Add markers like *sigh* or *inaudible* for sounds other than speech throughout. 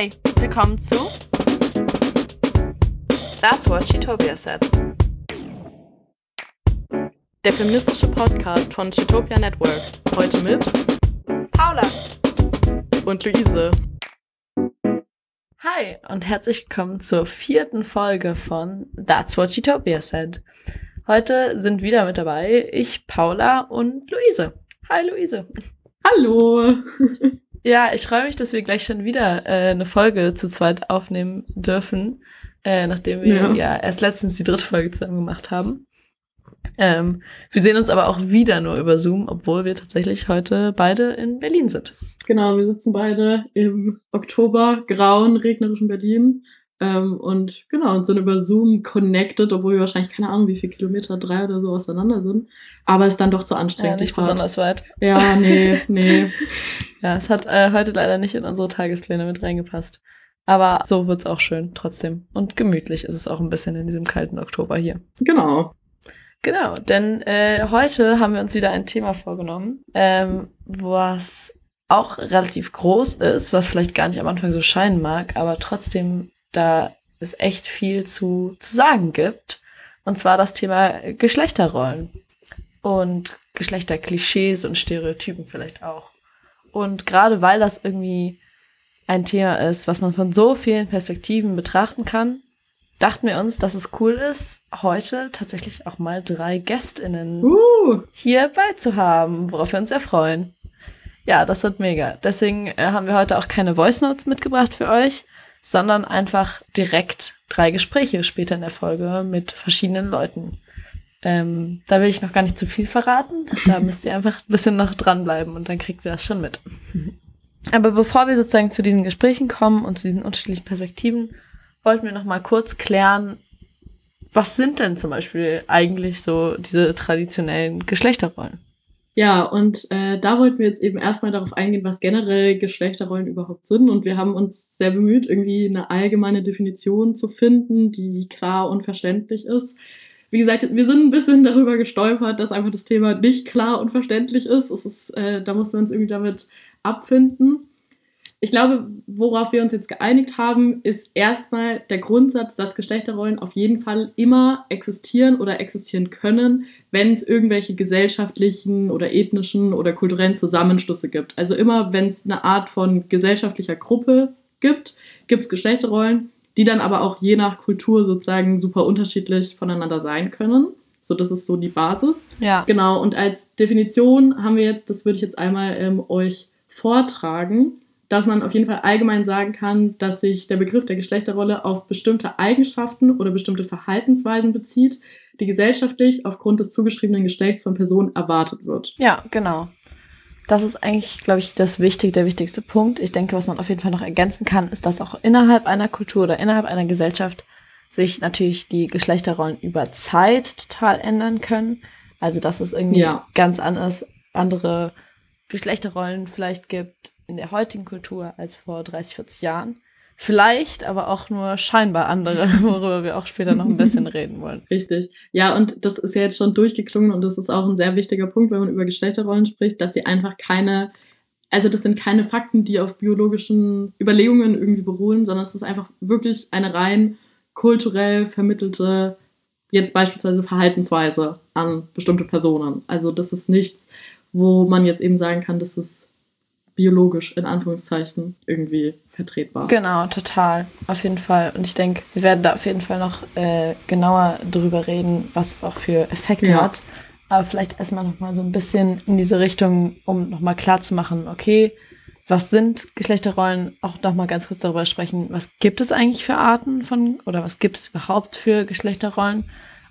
Hi, willkommen zu That's What Chitopia Said. Der feministische Podcast von Chitopia Network. Heute mit Paula. und Luise. Hi und herzlich willkommen zur vierten Folge von That's What Chitopia Said. Heute sind wieder mit dabei ich, Paula und Luise. Hi Luise. Hallo. Ja, ich freue mich, dass wir gleich schon wieder äh, eine Folge zu zweit aufnehmen dürfen, äh, nachdem wir ja. Ja. erst letztens die dritte Folge zusammen gemacht haben. Ähm, wir sehen uns aber auch wieder nur über Zoom, obwohl wir tatsächlich heute beide in Berlin sind. Genau, wir sitzen beide im Oktober, grauen, regnerischen Berlin. Ähm, und genau, und sind über Zoom connected, obwohl wir wahrscheinlich keine Ahnung, wie viele Kilometer, drei oder so auseinander sind. Aber es ist dann doch zu Ja, anstrengend. nicht die Fahrt. besonders weit. Ja, nee, *laughs* nee. Ja, es hat äh, heute leider nicht in unsere Tagespläne mit reingepasst. Aber so wird's auch schön, trotzdem. Und gemütlich ist es auch ein bisschen in diesem kalten Oktober hier. Genau. Genau, denn äh, heute haben wir uns wieder ein Thema vorgenommen, ähm, was auch relativ groß ist, was vielleicht gar nicht am Anfang so scheinen mag, aber trotzdem da es echt viel zu, zu sagen gibt. Und zwar das Thema Geschlechterrollen und Geschlechterklischees und Stereotypen vielleicht auch. Und gerade weil das irgendwie ein Thema ist, was man von so vielen Perspektiven betrachten kann, dachten wir uns, dass es cool ist, heute tatsächlich auch mal drei GästInnen Uh, hier beizuhaben, worauf wir uns sehr freuen. Ja, das wird mega. Deswegen äh, haben wir heute auch keine Voice Notes mitgebracht für euch, sondern einfach direkt drei Gespräche später in der Folge mit verschiedenen Leuten. Ähm, da will ich noch gar nicht zu viel verraten. Da *laughs* müsst ihr einfach ein bisschen noch dranbleiben und dann kriegt ihr das schon mit. *laughs* Aber bevor wir sozusagen zu diesen Gesprächen kommen und zu diesen unterschiedlichen Perspektiven, wollten wir noch mal kurz klären, was sind denn zum Beispiel eigentlich so diese traditionellen Geschlechterrollen? Ja, und äh, da wollten wir jetzt eben erstmal darauf eingehen, was generell Geschlechterrollen überhaupt sind. Und wir haben uns sehr bemüht, irgendwie eine allgemeine Definition zu finden, die klar und verständlich ist. Wie gesagt, wir sind ein bisschen darüber gestolpert, dass einfach das Thema nicht klar und verständlich ist. Es ist äh, da muss man uns irgendwie damit abfinden. Ich glaube, worauf wir uns jetzt geeinigt haben, ist erstmal der Grundsatz, dass Geschlechterrollen auf jeden Fall immer existieren oder existieren können, wenn es irgendwelche gesellschaftlichen oder ethnischen oder kulturellen Zusammenschlüsse gibt. Also immer, wenn es eine Art von gesellschaftlicher Gruppe gibt, gibt es Geschlechterrollen, die dann aber auch je nach Kultur sozusagen super unterschiedlich voneinander sein können. So, das ist so die Basis. Ja. Genau, und als Definition haben wir jetzt, das würde ich jetzt einmal ähm, euch vortragen, dass man auf jeden Fall allgemein sagen kann, dass sich der Begriff der Geschlechterrolle auf bestimmte Eigenschaften oder bestimmte Verhaltensweisen bezieht, die gesellschaftlich aufgrund des zugeschriebenen Geschlechts von Personen erwartet wird. Ja, genau. Das ist eigentlich, glaube ich, das wichtig, der wichtigste Punkt. Ich denke, was man auf jeden Fall noch ergänzen kann, ist, dass auch innerhalb einer Kultur oder innerhalb einer Gesellschaft sich natürlich die Geschlechterrollen über Zeit total ändern können. Also, dass es irgendwie Ja. ganz anders, andere Geschlechterrollen vielleicht gibt in der heutigen Kultur als vor 30, 40 Jahren. Vielleicht aber auch nur scheinbar andere, *laughs* worüber wir auch später noch ein bisschen *laughs* reden wollen. Richtig. Ja, und das ist ja jetzt schon durchgeklungen und das ist auch ein sehr wichtiger Punkt, wenn man über Geschlechterrollen spricht, dass sie einfach keine, also das sind keine Fakten, die auf biologischen Überlegungen irgendwie beruhen, sondern es ist einfach wirklich eine rein kulturell vermittelte, jetzt beispielsweise Verhaltensweise an bestimmte Personen. Also das ist nichts, wo man jetzt eben sagen kann, das ist biologisch in Anführungszeichen irgendwie vertretbar. Genau, total. Auf jeden Fall. Und ich denke, wir werden da auf jeden Fall noch äh, genauer drüber reden, was es auch für Effekte Ja. hat. Aber vielleicht erstmal nochmal so ein bisschen in diese Richtung, um nochmal klar zu machen, okay, was sind Geschlechterrollen? Auch nochmal ganz kurz darüber sprechen, was gibt es eigentlich für Arten von, oder was gibt es überhaupt für Geschlechterrollen?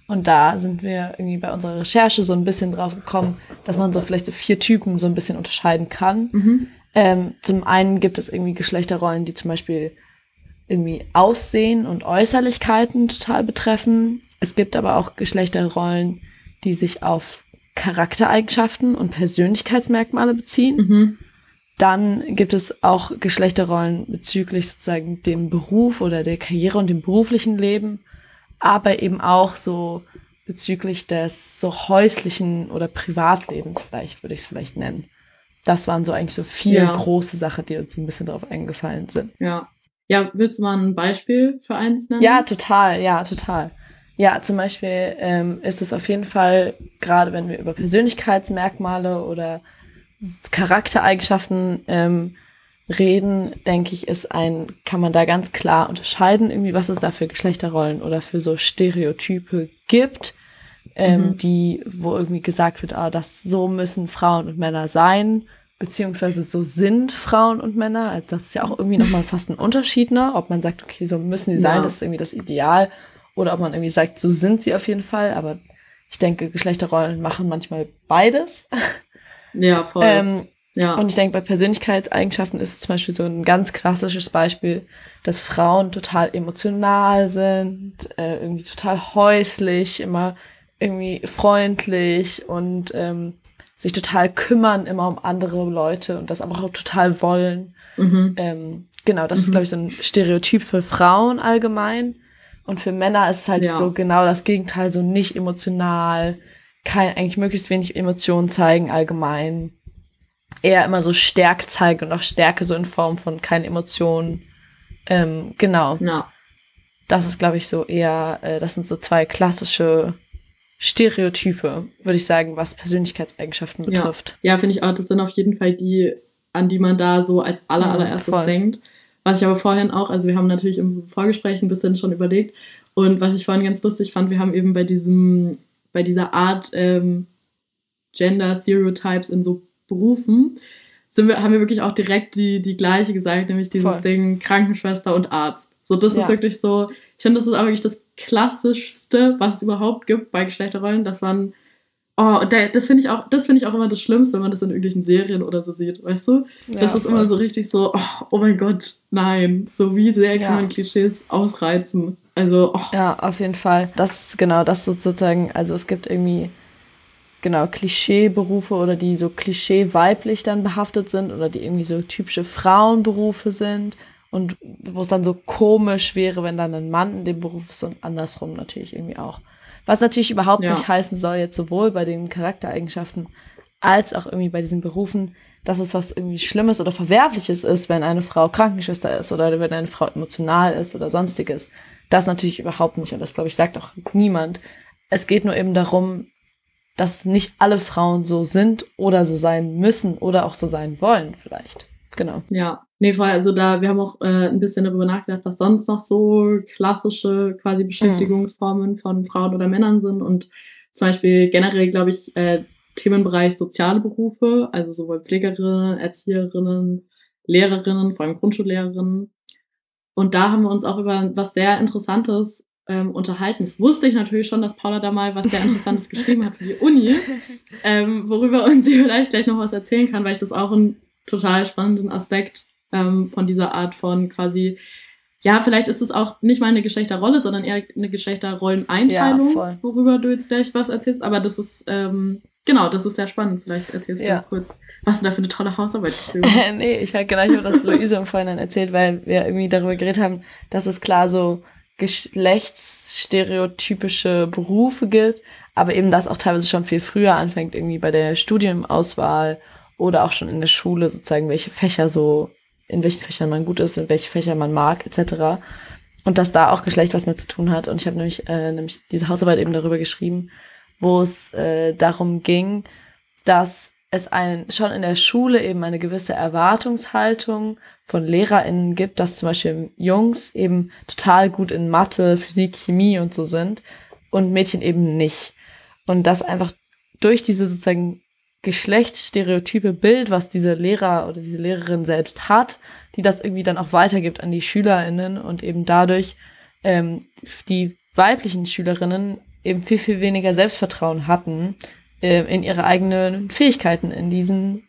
Und da sind wir irgendwie bei unserer Recherche so ein bisschen drauf gekommen, dass man so vielleicht so vier Typen so ein bisschen unterscheiden kann. Mhm. Ähm, zum einen gibt es irgendwie Geschlechterrollen, die zum Beispiel irgendwie Aussehen und Äußerlichkeiten total betreffen. Es gibt aber auch Geschlechterrollen, die sich auf Charaktereigenschaften und Persönlichkeitsmerkmale beziehen. Mhm. Dann gibt es auch Geschlechterrollen bezüglich sozusagen dem Beruf oder der Karriere und dem beruflichen Leben, aber eben auch so bezüglich des so häuslichen oder Privatlebens vielleicht, würde ich es vielleicht nennen. Das waren so eigentlich so vier Ja. große Sachen, die uns ein bisschen darauf eingefallen sind. Ja. Ja, willst du mal ein Beispiel für eins nennen? Ja, total, ja, total. Ja, zum Beispiel ähm, ist es auf jeden Fall, gerade wenn wir über Persönlichkeitsmerkmale oder Charaktereigenschaften ähm, reden, denke ich, ist ein, kann man da ganz klar unterscheiden, irgendwie, was es da für Geschlechterrollen oder für so Stereotype gibt, ähm, mhm. die, wo irgendwie gesagt wird, ah, das so müssen Frauen und Männer sein, beziehungsweise so sind Frauen und Männer. Also das ist ja auch irgendwie nochmal fast ein Unterschied, ne? Ob man sagt, okay, so müssen die sein, ja. das ist irgendwie das Ideal, oder ob man irgendwie sagt, so sind sie auf jeden Fall. Aber ich denke, Geschlechterrollen machen manchmal beides. *laughs* Ja, voll. ähm, ja. Und ich denke, bei Persönlichkeitseigenschaften ist es zum Beispiel so ein ganz klassisches Beispiel, dass Frauen total emotional sind, äh, irgendwie total häuslich, immer irgendwie freundlich und ähm, sich total kümmern immer um andere Leute und das aber auch total wollen. Mhm. Ähm, genau, das mhm. ist, glaube ich, so ein Stereotyp für Frauen allgemein. Und für Männer ist es halt ja. so genau das Gegenteil, so nicht emotional, kein, eigentlich möglichst wenig Emotionen zeigen allgemein eher immer so Stärke zeigt und auch Stärke so in Form von keine Emotionen. Ähm, genau. Ja. Das ist, glaube ich, so eher, äh, das sind so zwei klassische Stereotype, würde ich sagen, was Persönlichkeitseigenschaften betrifft. Ja, ja finde ich auch. Das sind auf jeden Fall die, an die man da so als aller, allererstes ja, denkt. Was ich aber vorhin auch, also wir haben natürlich im Vorgespräch ein bisschen schon überlegt. Und was ich vorhin ganz lustig fand, wir haben eben bei diesem, bei dieser Art ähm, Gender Stereotypes in so Berufen sind wir, haben wir wirklich auch direkt die, die gleiche gesagt, nämlich dieses Voll. Ding Krankenschwester und Arzt. So, das ja. ist wirklich so, ich finde, das ist auch wirklich das Klassischste, was es überhaupt gibt bei Geschlechterrollen. Das waren, oh, das finde ich auch, das finde ich auch immer das Schlimmste, wenn man das in irgendwelchen Serien oder so sieht, weißt du? Ja, das ist voll. immer so richtig so, oh, oh, mein Gott, nein. So wie sehr kann ja. man Klischees ausreizen. Also, oh. Ja, auf jeden Fall. Das ist genau das sozusagen, also es gibt irgendwie genau, Klischeeberufe oder die so Klischee weiblich dann behaftet sind oder die irgendwie so typische Frauenberufe sind und wo es dann so komisch wäre, wenn dann ein Mann in dem Beruf ist und andersrum natürlich irgendwie auch. Was natürlich überhaupt ja. nicht heißen soll, jetzt sowohl bei den Charaktereigenschaften als auch irgendwie bei diesen Berufen, dass es was irgendwie Schlimmes oder Verwerfliches ist, wenn eine Frau Krankenschwester ist oder wenn eine Frau emotional ist oder sonstiges. Das natürlich überhaupt nicht und das, glaube ich, sagt auch niemand. Es geht nur eben darum, dass nicht alle Frauen so sind oder so sein müssen oder auch so sein wollen, vielleicht. Genau. Ja, nee, voll. Also da, wir haben auch äh, ein bisschen darüber nachgedacht, was sonst noch so klassische quasi Beschäftigungsformen mhm. von Frauen oder Männern sind. Und zum Beispiel generell, glaube ich, äh, Themenbereich soziale Berufe, also sowohl Pflegerinnen, Erzieherinnen, Lehrerinnen, vor allem Grundschullehrerinnen. Und da haben wir uns auch über was sehr Interessantes ähm, unterhalten. Das wusste ich natürlich schon, dass Paula da mal was sehr Interessantes *laughs* geschrieben hat für die Uni, ähm, worüber uns sie *laughs* vielleicht gleich noch was erzählen kann, weil ich das auch einen total spannenden Aspekt ähm, von dieser Art von quasi, ja, vielleicht ist es auch nicht mal eine Geschlechterrolle, sondern eher eine Geschlechterrolleneinteilung, ja, worüber du jetzt gleich was erzählst. Aber das ist, ähm, genau, das ist sehr spannend. Vielleicht erzählst du ja. kurz, was du da für eine tolle Hausarbeit geschrieben *laughs* hast. nee, ich habe genau, ich habe das Luise im Vorhinein erzählt, weil wir irgendwie darüber geredet haben, dass es klar so geschlechtsstereotypische Berufe gibt, aber eben das auch teilweise schon viel früher anfängt, irgendwie bei der Studienauswahl oder auch schon in der Schule sozusagen, welche Fächer so, in welchen Fächern man gut ist, in welche Fächer man mag, etc. Und dass da auch Geschlecht was mit zu tun hat. Und ich habe nämlich, äh, nämlich diese Hausarbeit eben darüber geschrieben, wo es äh, darum ging, dass es einen, schon in der Schule eben eine gewisse Erwartungshaltung von LehrerInnen gibt, dass zum Beispiel Jungs eben total gut in Mathe, Physik, Chemie und so sind und Mädchen eben nicht. Und das einfach durch diese sozusagen geschlechtsstereotype Bild, was diese Lehrer oder diese Lehrerin selbst hat, die das irgendwie dann auch weitergibt an die SchülerInnen und eben dadurch ähm, die weiblichen Schülerinnen eben viel, viel weniger Selbstvertrauen hatten äh, in ihre eigenen Fähigkeiten in diesen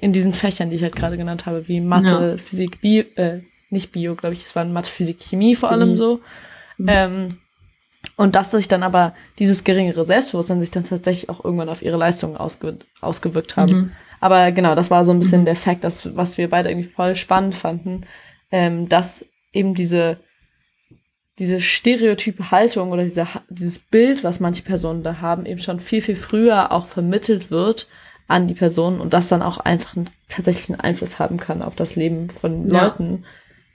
in diesen Fächern, die ich halt gerade genannt habe, wie Mathe, ja. Physik, Bio, äh, nicht Bio, glaube ich, es waren Mathe, Physik, Chemie vor allem so. Mhm. Ähm, und dass sich dann aber dieses geringere Selbstbewusstsein sich dann tatsächlich auch irgendwann auf ihre Leistungen ausge ausgewirkt haben. Mhm. Aber genau, das war so ein bisschen mhm. der Fakt, was wir beide irgendwie voll spannend fanden, ähm, dass eben diese, diese stereotype Haltung oder diese, dieses Bild, was manche Personen da haben, eben schon viel, viel früher auch vermittelt wird an die Person und das dann auch einfach einen tatsächlichen Einfluss haben kann auf das Leben von ja. Leuten.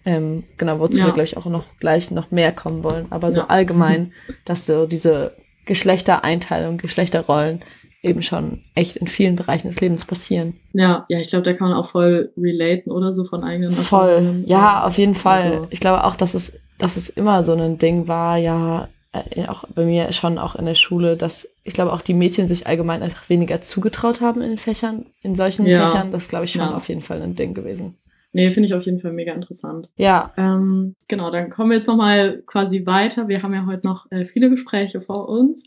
Ähm, genau, wozu Ja. wir, glaube ich, auch noch gleich noch mehr kommen wollen. Aber so Ja. allgemein, dass so diese Geschlechtereinteilung, Geschlechterrollen eben schon echt in vielen Bereichen des Lebens passieren. Ja, ja, ich glaube, da kann man auch voll relaten oder so von eigenen Voll. Ja, auf jeden Fall. Also- Ich glaube auch, dass es, dass es immer so ein Ding war, ja, äh, auch bei mir schon auch in der Schule, dass ich glaube auch die Mädchen sich allgemein einfach weniger zugetraut haben in den Fächern, in solchen Ja. Fächern. Das glaube ich, schon Ja. auf jeden Fall ein Ding gewesen. Nee, finde ich auf jeden Fall mega interessant. Ja, Ähm, genau, dann kommen wir jetzt nochmal quasi weiter. Wir haben ja heute noch äh, viele Gespräche vor uns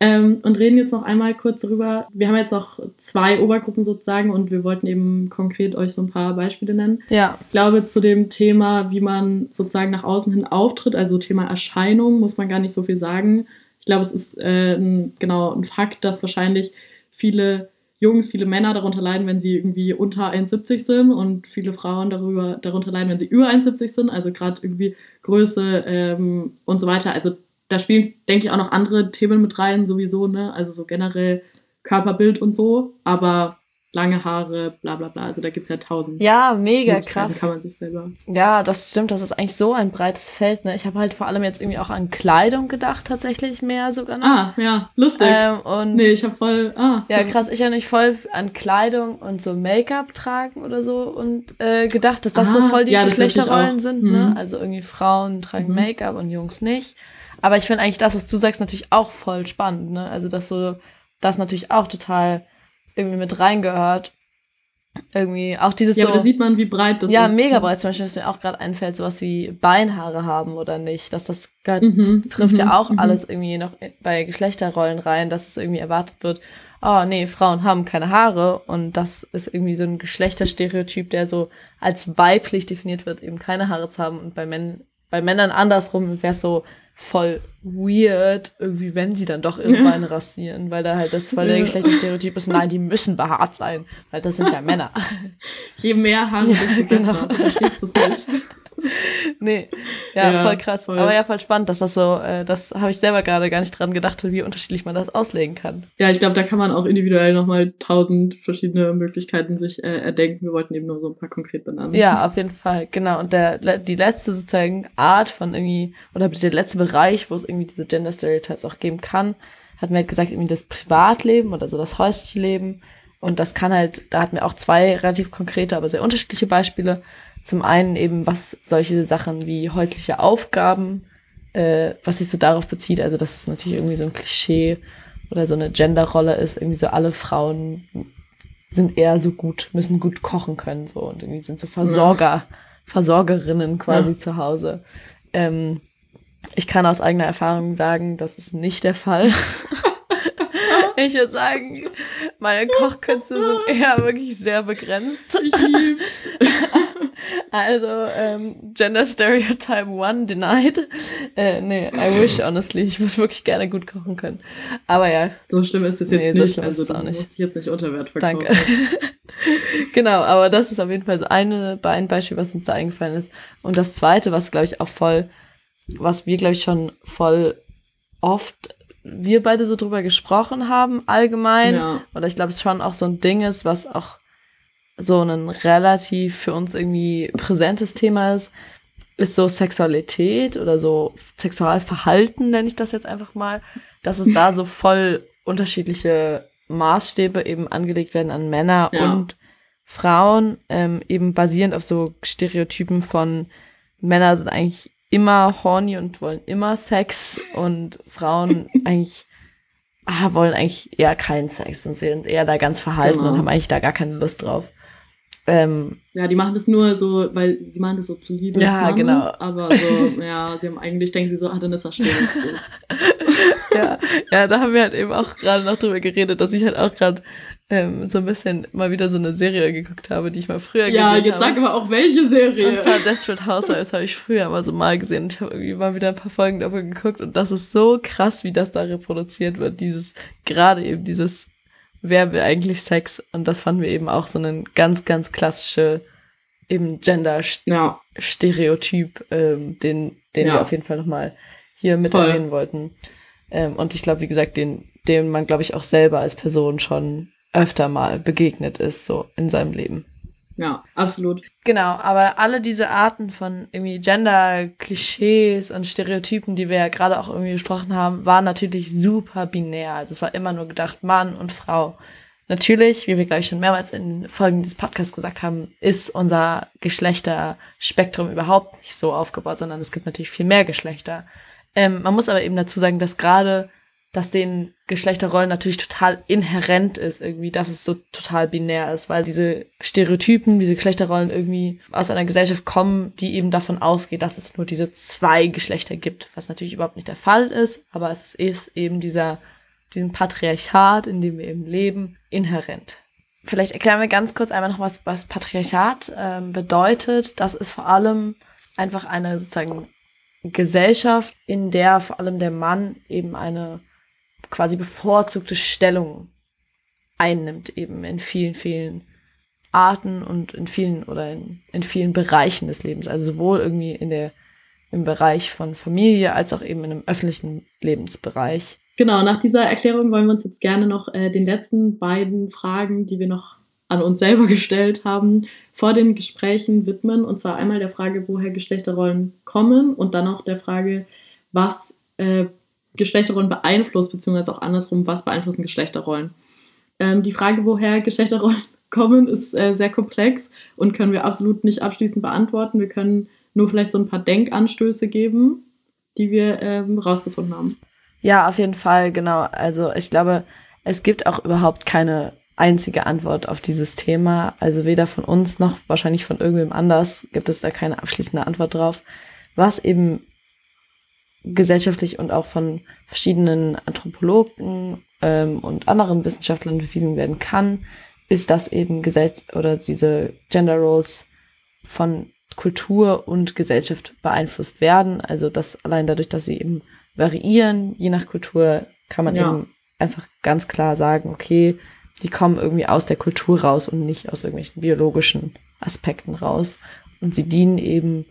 ähm, und reden jetzt noch einmal kurz darüber. Wir haben jetzt noch zwei Obergruppen sozusagen und wir wollten eben konkret euch so ein paar Beispiele nennen. ja, Ich glaube, zu dem Thema, wie man sozusagen nach außen hin auftritt, also Thema Erscheinung, muss man gar nicht so viel sagen. Ich glaube, es ist äh, ein, genau ein Fakt, dass wahrscheinlich viele Jungs, viele Männer darunter leiden, wenn sie irgendwie unter 1,70 sind und viele Frauen darüber, darunter leiden, wenn sie über 1,70 sind, also gerade irgendwie Größe ähm, und so weiter. Also da spielen, denke ich, auch noch andere Themen mit rein, sowieso, ne? Also so generell Körperbild und so, aber lange Haare, bla bla bla. Also da gibt es ja tausend. ja, mega krass. Kann man sich selber. Ja, das stimmt, das ist eigentlich so ein breites Feld. Ne? Ich habe halt vor allem jetzt irgendwie auch an Kleidung gedacht, tatsächlich mehr sogar noch. Ah, ja, lustig. ähm, und nee, ich habe voll. Ah, Ja, krass. Ich habe nicht voll an Kleidung und so Make-up tragen oder so und äh, gedacht, dass das so Ah, voll die ja, Geschlechterrollen sind. Mhm. Ne? Also irgendwie Frauen tragen Mhm. Make-up und Jungs nicht. Aber ich finde eigentlich das, was du sagst, natürlich auch voll spannend. Ne? Also dass so das natürlich auch total irgendwie mit reingehört. Irgendwie auch dieses Ja, so. aber da sieht man, wie breit das ja, ist. mega breit. Zum Beispiel, dass mir auch gerade einfällt, sowas wie Beinhaare haben oder nicht. Dass das Mhm, trifft mhm, ja auch mhm. alles irgendwie noch bei Geschlechterrollen rein, dass es irgendwie erwartet wird, oh nee, Frauen haben keine Haare und das ist irgendwie so ein Geschlechterstereotyp, der so als weiblich definiert wird, eben keine Haare zu haben und bei, Män bei Männern andersrum wäre es so voll weird, irgendwie, wenn sie dann doch ihre. *laughs* Beine rasieren, weil da halt das voll der. Geschlechterstereotyp ist, nein, die müssen behaart sein, weil das sind ja *laughs* Männer. Je mehr Haare, Ja, desto genau. besser. Du verstehst es nicht. *laughs* Nee, ja, Ja, voll krass. voll. Aber ja, voll spannend, dass das so, äh, das habe ich selber gerade gar nicht dran gedacht, wie unterschiedlich man das auslegen kann. Ja, ich glaube, da kann man auch individuell nochmal tausend verschiedene Möglichkeiten sich äh, erdenken. Wir wollten eben nur so ein paar konkret benennen. Ja, auf jeden Fall, genau. Und der, die letzte sozusagen Art von irgendwie, oder der letzte Bereich, wo es irgendwie diese Gender Stereotypes auch geben kann, hatten wir halt gesagt, irgendwie das Privatleben oder so das häusliche Leben. Und das kann halt, da hatten wir auch zwei relativ konkrete, aber sehr unterschiedliche Beispiele. Zum einen eben, was solche Sachen wie häusliche Aufgaben, äh, was sich so darauf bezieht, also dass es natürlich irgendwie so ein Klischee oder so eine Genderrolle ist, irgendwie so alle Frauen sind eher so gut, müssen gut kochen können, so und irgendwie sind so Versorger, Versorgerinnen quasi Ja. zu Hause. Ähm, ich kann aus eigener Erfahrung sagen, das ist nicht der Fall. *laughs* ich würde sagen, meine Kochkünste sind *laughs* eher wirklich sehr begrenzt. Ich lieb's. *laughs* Also, ähm, Gender Stereotype One denied. Äh, nee, I wish, honestly. Ich würde wirklich gerne gut kochen können. Aber ja, So schlimm ist es jetzt Nee, so nicht. schlimm ist also es auch nicht. dich jetzt nicht unter Wert verkaufen. danke. *laughs* genau, aber das ist auf jeden Fall so eine, ein Beispiel, was uns da eingefallen ist. Und das zweite, was glaube ich auch voll, was wir glaube ich schon voll oft wir beide so drüber gesprochen haben, allgemein. Ja. Oder ich glaube, es schon auch so ein Ding ist, was auch so ein relativ für uns irgendwie präsentes Thema ist, ist so Sexualität oder so Sexualverhalten, nenne ich das jetzt einfach mal, dass es da so *laughs* voll unterschiedliche Maßstäbe eben angelegt werden an Männer Ja. und Frauen, ähm, eben basierend auf so Stereotypen von Männer sind eigentlich immer horny und wollen immer Sex und Frauen *laughs* eigentlich ah, wollen eigentlich eher keinen Sex und sind eher da ganz verhalten Genau. und haben eigentlich da gar keine Lust drauf. Ähm, ja, die machen das nur so, weil die machen das so zu Liebe. Ja, Mannes, genau. Aber so, ja, sie haben eigentlich, denken sie so, ah, dann ist das still. *laughs* *laughs* ja, ja, da haben wir halt eben auch gerade noch drüber geredet, dass ich halt auch gerade ähm, so ein bisschen mal wieder so eine Serie geguckt habe, die ich mal früher ja, gesehen jetzt habe. sag aber auch, welche Serie. Und zwar Desperate Housewives habe ich früher mal so mal gesehen. Und ich habe irgendwie mal wieder ein paar Folgen davon geguckt und das ist so krass, wie das da reproduziert wird. Dieses, gerade eben dieses, wer will eigentlich Sex? Und das fanden wir eben auch so ein ganz, ganz klassische eben Gender-Stereotyp, ja, ähm, den, den Ja. wir auf jeden Fall nochmal hier mit Voll. erwähnen wollten. Ähm, und ich glaube, wie gesagt, den, dem man, glaube ich, auch selber als Person schon öfter mal begegnet ist, so in seinem Leben. Ja, absolut. Genau, aber alle diese Arten von irgendwie Gender-Klischees und Stereotypen, die wir ja gerade auch irgendwie besprochen haben, waren natürlich super binär. Also es war immer nur gedacht, Mann und Frau. Natürlich, wie wir, glaube ich, schon mehrmals in Folgen dieses Podcasts gesagt haben, ist unser Geschlechterspektrum überhaupt nicht so aufgebaut, sondern es gibt natürlich viel mehr Geschlechter. Ähm, man muss aber eben dazu sagen, dass gerade dass den Geschlechterrollen natürlich total inhärent ist, irgendwie, dass es so total binär ist, weil diese Stereotypen, diese Geschlechterrollen irgendwie aus einer Gesellschaft kommen, die eben davon ausgeht, dass es nur diese zwei Geschlechter gibt, was natürlich überhaupt nicht der Fall ist, aber es ist eben dieser, diesem Patriarchat, in dem wir eben leben, inhärent. Vielleicht erklären wir ganz kurz einmal noch, was, was Patriarchat ähm, bedeutet. Das ist vor allem einfach eine sozusagen Gesellschaft, in der vor allem der Mann eben eine quasi bevorzugte Stellung einnimmt, eben in vielen, vielen Arten und in vielen oder in, in vielen Bereichen des Lebens. Also sowohl irgendwie in der, im Bereich von Familie als auch eben in einem öffentlichen Lebensbereich. Genau, nach dieser Erklärung wollen wir uns jetzt gerne noch äh, den letzten beiden Fragen, die wir noch an uns selber gestellt haben, vor den Gesprächen widmen. Und zwar einmal der Frage, woher Geschlechterrollen kommen und dann auch der Frage, was äh, Geschlechterrollen beeinflusst, beziehungsweise auch andersrum, was beeinflussen Geschlechterrollen. Ähm, die Frage, woher Geschlechterrollen *laughs* kommen, ist äh, sehr komplex und können wir absolut nicht abschließend beantworten. Wir können nur vielleicht so ein paar Denkanstöße geben, die wir ähm, rausgefunden haben. Ja, auf jeden Fall, genau. Also ich glaube, es gibt auch überhaupt keine einzige Antwort auf dieses Thema. Also weder von uns noch wahrscheinlich von irgendwem anders gibt es da keine abschließende Antwort drauf. Was eben gesellschaftlich und auch von verschiedenen Anthropologen ähm, und anderen Wissenschaftlern bewiesen werden kann, ist, dass eben Gesell oder diese Gender Roles von Kultur und Gesellschaft beeinflusst werden. Also dass allein dadurch, dass sie eben variieren, je nach Kultur, kann man ja. eben einfach ganz klar sagen, okay, die kommen irgendwie aus der Kultur raus und nicht aus irgendwelchen biologischen Aspekten raus. Und sie dienen eben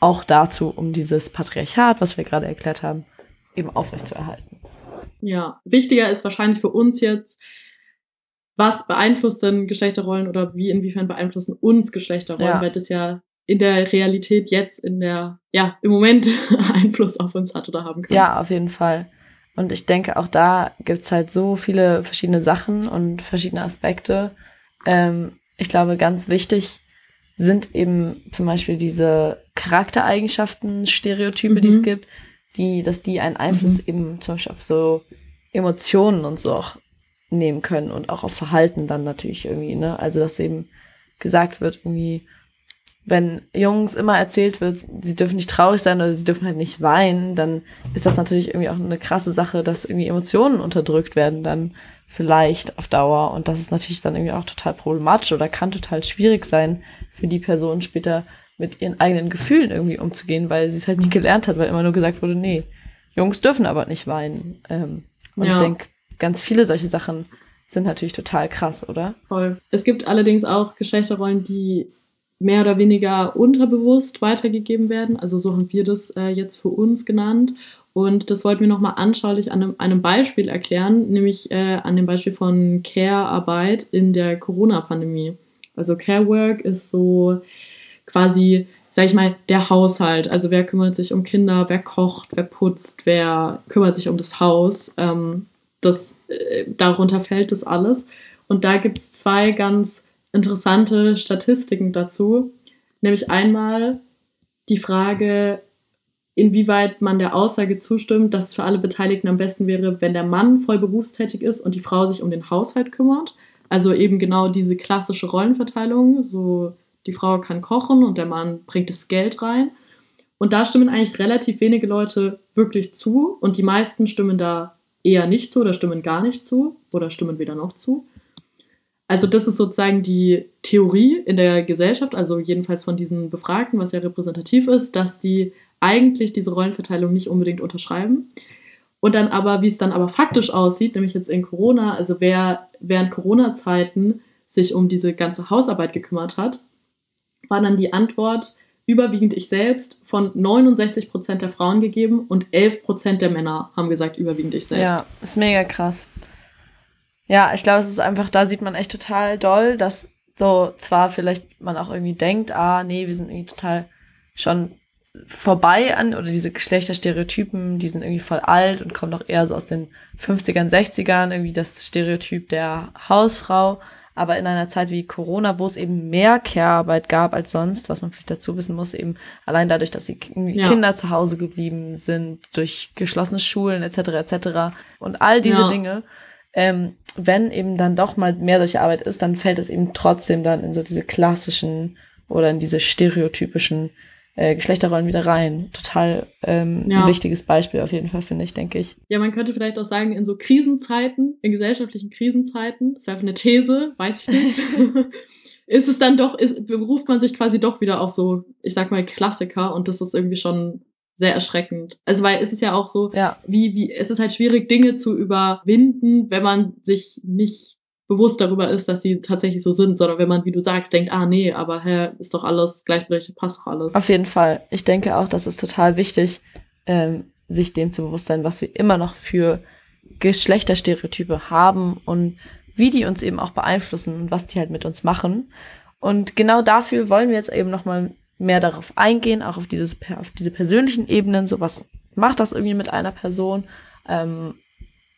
auch dazu, um dieses Patriarchat, was wir gerade erklärt haben, eben aufrechtzuerhalten. Ja, wichtiger ist wahrscheinlich für uns jetzt, was beeinflusst denn Geschlechterrollen oder wie inwiefern beeinflussen uns Geschlechterrollen, ja. weil das ja in der Realität jetzt in der, ja, im Moment *laughs* Einfluss auf uns hat oder haben kann. Ja, auf jeden Fall. Und ich denke, auch da gibt's halt so viele verschiedene Sachen und verschiedene Aspekte. Ähm, ich glaube, ganz wichtig sind eben zum Beispiel diese Charaktereigenschaften, Stereotype, mhm. die es mhm. gibt, die, dass die einen Einfluss mhm. eben zum Beispiel auf so Emotionen und so auch nehmen können und auch auf Verhalten dann natürlich irgendwie, ne? Also dass eben gesagt wird, irgendwie, wenn Jungs immer erzählt wird, sie dürfen nicht traurig sein oder sie dürfen halt nicht weinen, dann ist das natürlich irgendwie auch eine krasse Sache, dass irgendwie Emotionen unterdrückt werden dann vielleicht auf Dauer. Und das ist natürlich dann irgendwie auch total problematisch oder kann total schwierig sein für die Person später mit ihren eigenen Gefühlen irgendwie umzugehen, weil sie es halt nie gelernt hat, weil immer nur gesagt wurde, nee, Jungs dürfen aber nicht weinen. Ähm, und ja. ich denke, ganz viele solche Sachen sind natürlich total krass, oder? Voll. Es gibt allerdings auch Geschlechterrollen, die mehr oder weniger unterbewusst weitergegeben werden. Also so haben wir das äh, jetzt für uns genannt. Und das wollten wir nochmal anschaulich an einem, einem, Beispiel erklären, nämlich äh, an dem Beispiel von Care-Arbeit in der Corona-Pandemie. Also Care-Work ist so quasi, sag ich mal, der Haushalt. Also wer kümmert sich um Kinder, wer kocht, wer putzt, wer kümmert sich um das Haus. Ähm, das, äh, darunter fällt das alles. Und da gibt es zwei ganz interessante Statistiken dazu. Nämlich einmal die Frage, inwieweit man der Aussage zustimmt, dass es für alle Beteiligten am besten wäre, wenn der Mann voll berufstätig ist und die Frau sich um den Haushalt kümmert. Also eben genau diese klassische Rollenverteilung, so die Frau kann kochen und der Mann bringt das Geld rein. Und da stimmen eigentlich relativ wenige Leute wirklich zu und die meisten stimmen da eher nicht zu oder stimmen gar nicht zu oder stimmen weder noch zu. Also das ist sozusagen die Theorie in der Gesellschaft, also jedenfalls von diesen Befragten, was ja repräsentativ ist, dass die eigentlich diese Rollenverteilung nicht unbedingt unterschreiben. Und dann aber, wie es dann aber faktisch aussieht, nämlich jetzt in Corona, also wer während Corona-Zeiten sich um diese ganze Hausarbeit gekümmert hat, war dann die Antwort überwiegend ich selbst von 69 Prozent der Frauen gegeben und 11 Prozent der Männer haben gesagt überwiegend ich selbst. Ja, ist mega krass. Ja, ich glaube, es ist einfach, da sieht man echt total doll, dass so zwar vielleicht man auch irgendwie denkt, ah, nee, wir sind irgendwie total schon vorbei an, oder diese Geschlechterstereotypen, die sind irgendwie voll alt und kommen doch eher so aus den 50ern, 60ern, irgendwie das Stereotyp der Hausfrau. Aber in einer Zeit wie Corona, wo es eben mehr Care-Arbeit gab als sonst, was man vielleicht dazu wissen muss, eben allein dadurch, dass die ja. Kinder zu Hause geblieben sind, durch geschlossene Schulen etc. etc. und all diese ja. Dinge, ähm, wenn eben dann doch mal mehr solche Arbeit ist, dann fällt es eben trotzdem dann in so diese klassischen oder in diese stereotypischen äh, Geschlechterrollen wieder rein. Total ähm, ja. ein wichtiges Beispiel auf jeden Fall, finde ich, denke ich. Ja, man könnte vielleicht auch sagen, in so Krisenzeiten, in gesellschaftlichen Krisenzeiten, das wäre eine These, weiß ich nicht, *laughs* ist es dann doch, ist, beruft man sich quasi doch wieder auf so, ich sag mal, Klassiker und das ist irgendwie schon sehr erschreckend. Also weil es ist ja auch so, ja. wie, wie, es ist halt schwierig, Dinge zu überwinden, wenn man sich nicht bewusst darüber ist, dass sie tatsächlich so sind, sondern wenn man, wie du sagst, denkt, ah nee, aber hä, ist doch alles gleichberechtigt, passt doch alles. Auf jeden Fall. Ich denke auch, das ist total wichtig, ähm, sich dem zu bewusst sein, was wir immer noch für Geschlechterstereotype haben und wie die uns eben auch beeinflussen und was die halt mit uns machen. Und genau dafür wollen wir jetzt eben nochmal mehr darauf eingehen, auch auf, dieses, auf diese persönlichen Ebenen, so was macht das irgendwie mit einer Person, ähm,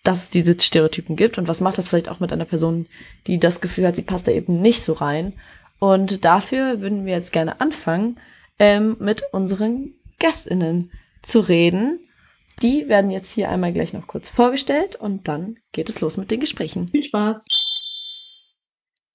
dass es diese Stereotypen gibt und was macht das vielleicht auch mit einer Person, die das Gefühl hat, sie passt da eben nicht so rein. Und dafür würden wir jetzt gerne anfangen, ähm, mit unseren GästInnen zu reden. Die werden jetzt hier einmal gleich noch kurz vorgestellt und dann geht es los mit den Gesprächen. Viel Spaß!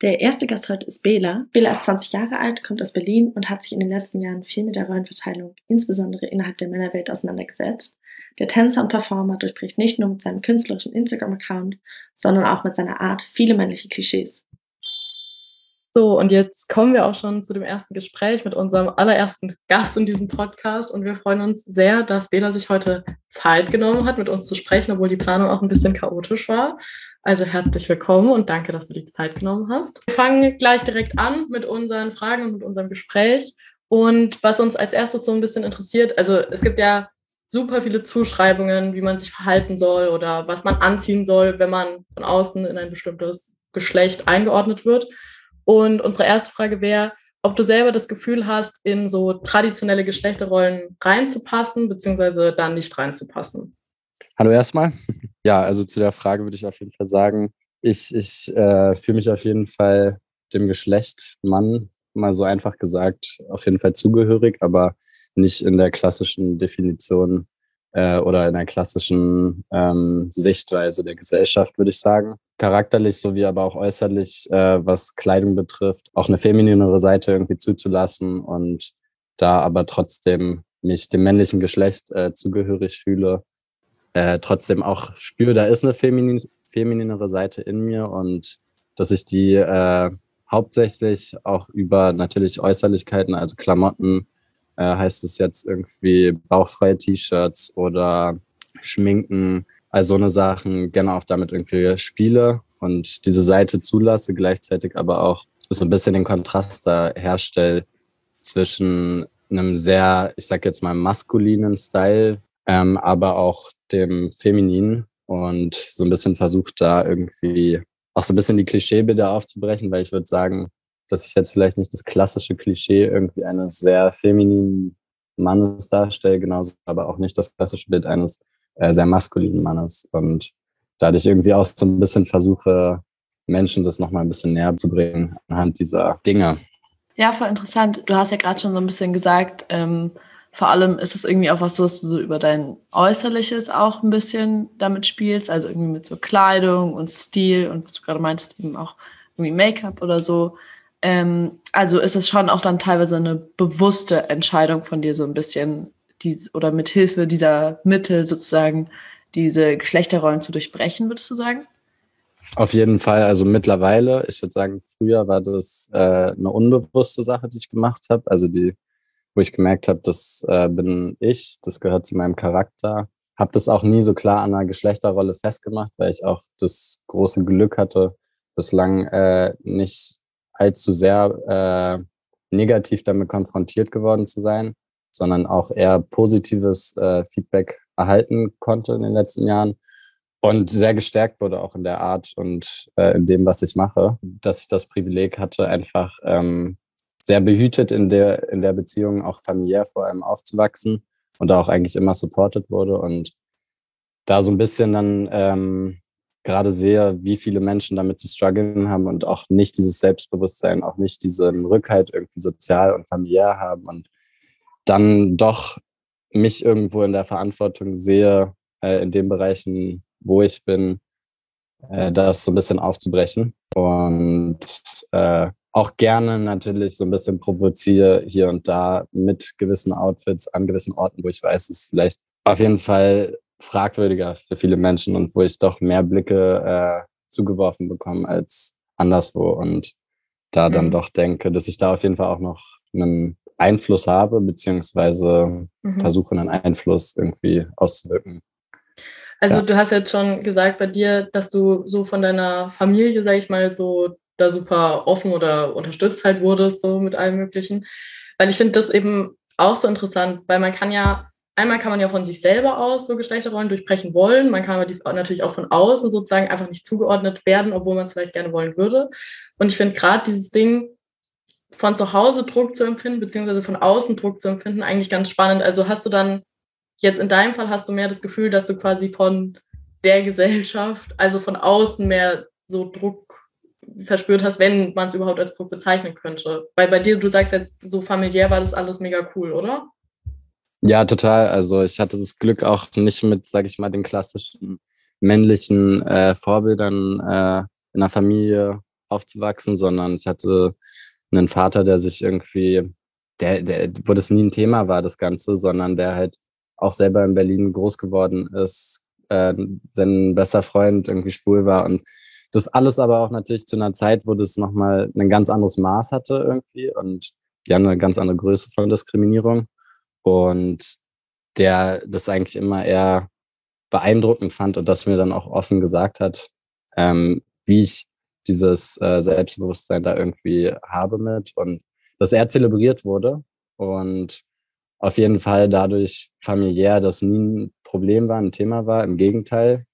Der erste Gast heute ist Bela. Bela ist 20 Jahre alt, kommt aus Berlin und hat sich in den letzten Jahren viel mit der Rollenverteilung, insbesondere innerhalb der Männerwelt, auseinandergesetzt. Der Tänzer und Performer durchbricht nicht nur mit seinem künstlerischen Instagram-Account, sondern auch mit seiner Art viele männliche Klischees. So, und jetzt kommen wir auch schon zu dem ersten Gespräch mit unserem allerersten Gast in diesem Podcast. Und wir freuen uns sehr, dass Bela sich heute Zeit genommen hat, mit uns zu sprechen, obwohl die Planung auch ein bisschen chaotisch war. Also herzlich willkommen und danke, dass du die Zeit genommen hast. Wir fangen gleich direkt an mit unseren Fragen und mit unserem Gespräch. Und was uns als erstes so ein bisschen interessiert, also es gibt ja super viele Zuschreibungen, wie man sich verhalten soll oder was man anziehen soll, wenn man von außen in ein bestimmtes Geschlecht eingeordnet wird. Und unsere erste Frage wäre, ob du selber das Gefühl hast, in so traditionelle Geschlechterrollen reinzupassen, beziehungsweise da nicht reinzupassen. Hallo erstmal. Ja, also zu der Frage würde ich auf jeden Fall sagen, ich, ich äh, fühle mich auf jeden Fall dem Geschlecht Mann, mal so einfach gesagt, auf jeden Fall zugehörig, aber nicht in der klassischen Definition äh, oder in der klassischen ähm, Sichtweise der Gesellschaft, würde ich sagen. Charakterlich sowie aber auch äußerlich, äh, was Kleidung betrifft, auch eine femininere Seite irgendwie zuzulassen und da aber trotzdem mich dem männlichen Geschlecht äh, zugehörig fühle, äh, trotzdem auch spüre, da ist eine feminin femininere Seite in mir und dass ich die äh, hauptsächlich auch über natürlich Äußerlichkeiten, also Klamotten, äh, heißt es jetzt irgendwie bauchfreie T-Shirts oder Schminken, all so eine Sachen, gerne auch damit irgendwie spiele und diese Seite zulasse, gleichzeitig aber auch so ein bisschen den Kontrast da herstelle zwischen einem sehr, ich sag jetzt mal, maskulinen Style, ähm, aber auch dem Femininen und so ein bisschen versucht da irgendwie auch so ein bisschen die Klischeebilder aufzubrechen, weil ich würde sagen, dass ich jetzt vielleicht nicht das klassische Klischee irgendwie eines sehr femininen Mannes darstelle, genauso aber auch nicht das klassische Bild eines äh, sehr maskulinen Mannes. Und dadurch irgendwie auch so ein bisschen versuche, Menschen das nochmal ein bisschen näher zu bringen anhand dieser Dinge. Ja, voll interessant. Du hast ja gerade schon so ein bisschen gesagt, ähm, vor allem ist es irgendwie auch was, was du so über dein Äußerliches auch ein bisschen damit spielst, also irgendwie mit so Kleidung und Stil und was du gerade meintest, eben auch irgendwie Make-up oder so. Ähm, also ist es schon auch dann teilweise eine bewusste Entscheidung von dir, so ein bisschen die, oder mit Hilfe dieser Mittel sozusagen diese Geschlechterrollen zu durchbrechen, würdest du sagen? Auf jeden Fall. Also mittlerweile, ich würde sagen, früher war das äh, eine unbewusste Sache, die ich gemacht habe. Also die, wo ich gemerkt habe, das äh, bin ich, das gehört zu meinem Charakter. Habe das auch nie so klar an einer Geschlechterrolle festgemacht, weil ich auch das große Glück hatte, bislang äh, nicht allzu sehr äh, negativ damit konfrontiert geworden zu sein, sondern auch eher positives äh, Feedback erhalten konnte in den letzten Jahren. und sehr gestärkt wurde auch in der Art und äh, in dem, was ich mache, dass ich das Privileg hatte, einfach ähm, sehr behütet in der, in der Beziehung, auch familiär vor allem aufzuwachsen und da auch eigentlich immer supported wurde und da so ein bisschen dann ähm, gerade sehe, wie viele Menschen damit zu strugglen haben und auch nicht dieses Selbstbewusstsein, auch nicht diesen Rückhalt irgendwie sozial und familiär haben und dann doch mich irgendwo in der Verantwortung sehe, äh, in den Bereichen, wo ich bin, äh, das so ein bisschen aufzubrechen und äh, auch gerne natürlich so ein bisschen provoziere hier und da mit gewissen Outfits an gewissen Orten, wo ich weiß, es ist vielleicht auf jeden Fall fragwürdiger für viele Menschen und wo ich doch mehr Blicke äh, zugeworfen bekomme als anderswo und da dann mhm. doch denke, dass ich da auf jeden Fall auch noch einen Einfluss habe, beziehungsweise mhm. versuche, einen Einfluss irgendwie auszuwirken. Also ja. du hast jetzt schon gesagt bei dir, dass du so von deiner Familie, sag ich mal, so da super offen oder unterstützt halt wurdest, so mit allem Möglichen. Weil ich finde das eben auch so interessant, weil man kann ja einmal kann man ja von sich selber aus so Geschlechterrollen durchbrechen wollen. Man kann aber die, natürlich auch von außen sozusagen einfach nicht zugeordnet werden, obwohl man es vielleicht gerne wollen würde. Und ich finde gerade dieses Ding, von zu Hause Druck zu empfinden, beziehungsweise von außen Druck zu empfinden, eigentlich ganz spannend. Also hast du dann, jetzt in deinem Fall, hast du mehr das Gefühl, dass du quasi von der Gesellschaft, also von außen mehr so Druck verspürt hast, wenn man es überhaupt als Druck bezeichnen könnte. Weil bei dir, du sagst jetzt, so familiär war das alles mega cool, oder? Ja, total. Also ich hatte das Glück auch nicht mit, sag ich mal, den klassischen männlichen äh, Vorbildern äh, in der Familie aufzuwachsen, sondern ich hatte einen Vater, der sich irgendwie, der, der, wo das nie ein Thema war, das Ganze, sondern der halt auch selber in Berlin groß geworden ist, äh, sein bester Freund irgendwie schwul war und das alles aber auch natürlich zu einer Zeit, wo das nochmal ein ganz anderes Maß hatte irgendwie und ja eine ganz andere Größe von Diskriminierung. Und der das eigentlich immer eher beeindruckend fand und das mir dann auch offen gesagt hat, ähm, wie ich dieses äh, Selbstbewusstsein da irgendwie habe mit und dass er zelebriert wurde und auf jeden Fall dadurch familiär das nie ein Problem war, ein Thema war, im Gegenteil.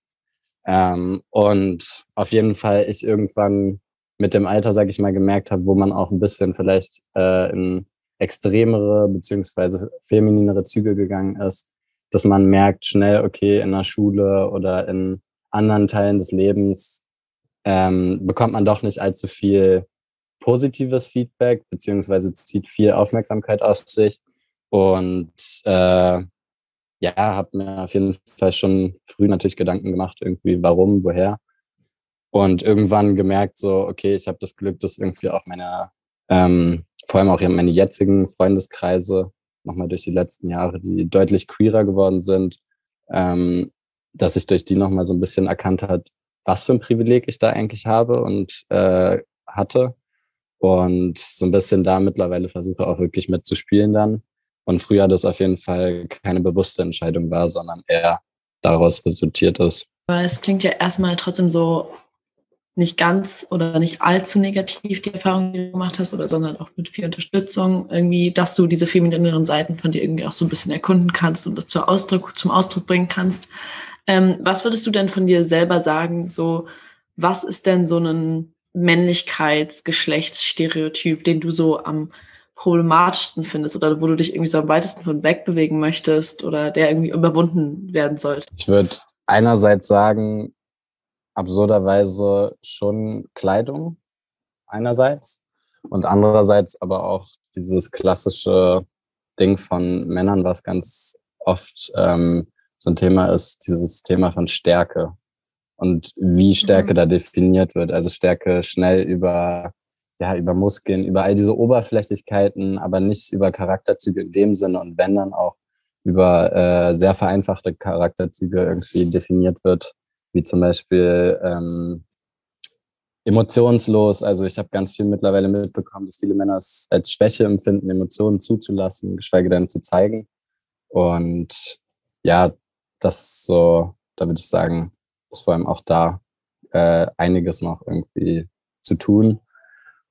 Ähm, und auf jeden Fall ich irgendwann mit dem Alter, sage ich mal, gemerkt habe, wo man auch ein bisschen vielleicht äh, in extremere beziehungsweise femininere Züge gegangen ist, dass man merkt schnell, okay, in der Schule oder in anderen Teilen des Lebens ähm, bekommt man doch nicht allzu viel positives Feedback, beziehungsweise zieht viel Aufmerksamkeit auf sich. Und äh, ja, habe mir auf jeden Fall schon früh natürlich Gedanken gemacht, irgendwie warum, woher. Und irgendwann gemerkt, so, okay, ich habe das Glück, dass irgendwie auch meine ähm, vor allem auch meine jetzigen Freundeskreise, nochmal durch die letzten Jahre, die deutlich queerer geworden sind, ähm, dass ich durch die nochmal so ein bisschen erkannt hat, was für ein Privileg ich da eigentlich habe und äh, hatte. Und so ein bisschen da mittlerweile versuche auch wirklich mitzuspielen dann. Und früher das auf jeden Fall keine bewusste Entscheidung war, sondern eher daraus resultiert ist. Aber es klingt ja erstmal trotzdem so nicht ganz oder nicht allzu negativ die Erfahrung, die du gemacht hast, oder sondern auch mit viel Unterstützung, irgendwie, dass du diese feminineren Seiten von dir irgendwie auch so ein bisschen erkunden kannst und das zum Ausdruck, zum Ausdruck bringen kannst. Ähm, was würdest du denn von dir selber sagen? So, was ist denn so ein Männlichkeits-Geschlechtsstereotyp, den du so am problematischsten findest oder wo du dich irgendwie so am weitesten von wegbewegen möchtest oder der irgendwie überwunden werden sollte? Ich würde einerseits sagen, absurderweise schon Kleidung einerseits und andererseits aber auch dieses klassische Ding von Männern, was ganz oft ähm, so ein Thema ist, dieses Thema von Stärke und wie Stärke mhm. da definiert wird. Also Stärke schnell über ja, über Muskeln, über all diese Oberflächlichkeiten, aber nicht über Charakterzüge in dem Sinne und wenn dann auch über äh, sehr vereinfachte Charakterzüge irgendwie definiert wird, wie zum Beispiel ähm, emotionslos. Also ich habe ganz viel mittlerweile mitbekommen, dass viele Männer es als Schwäche empfinden, Emotionen zuzulassen, geschweige denn zu zeigen. Und ja, das so, da würde ich sagen, ist vor allem auch da äh, einiges noch irgendwie zu tun.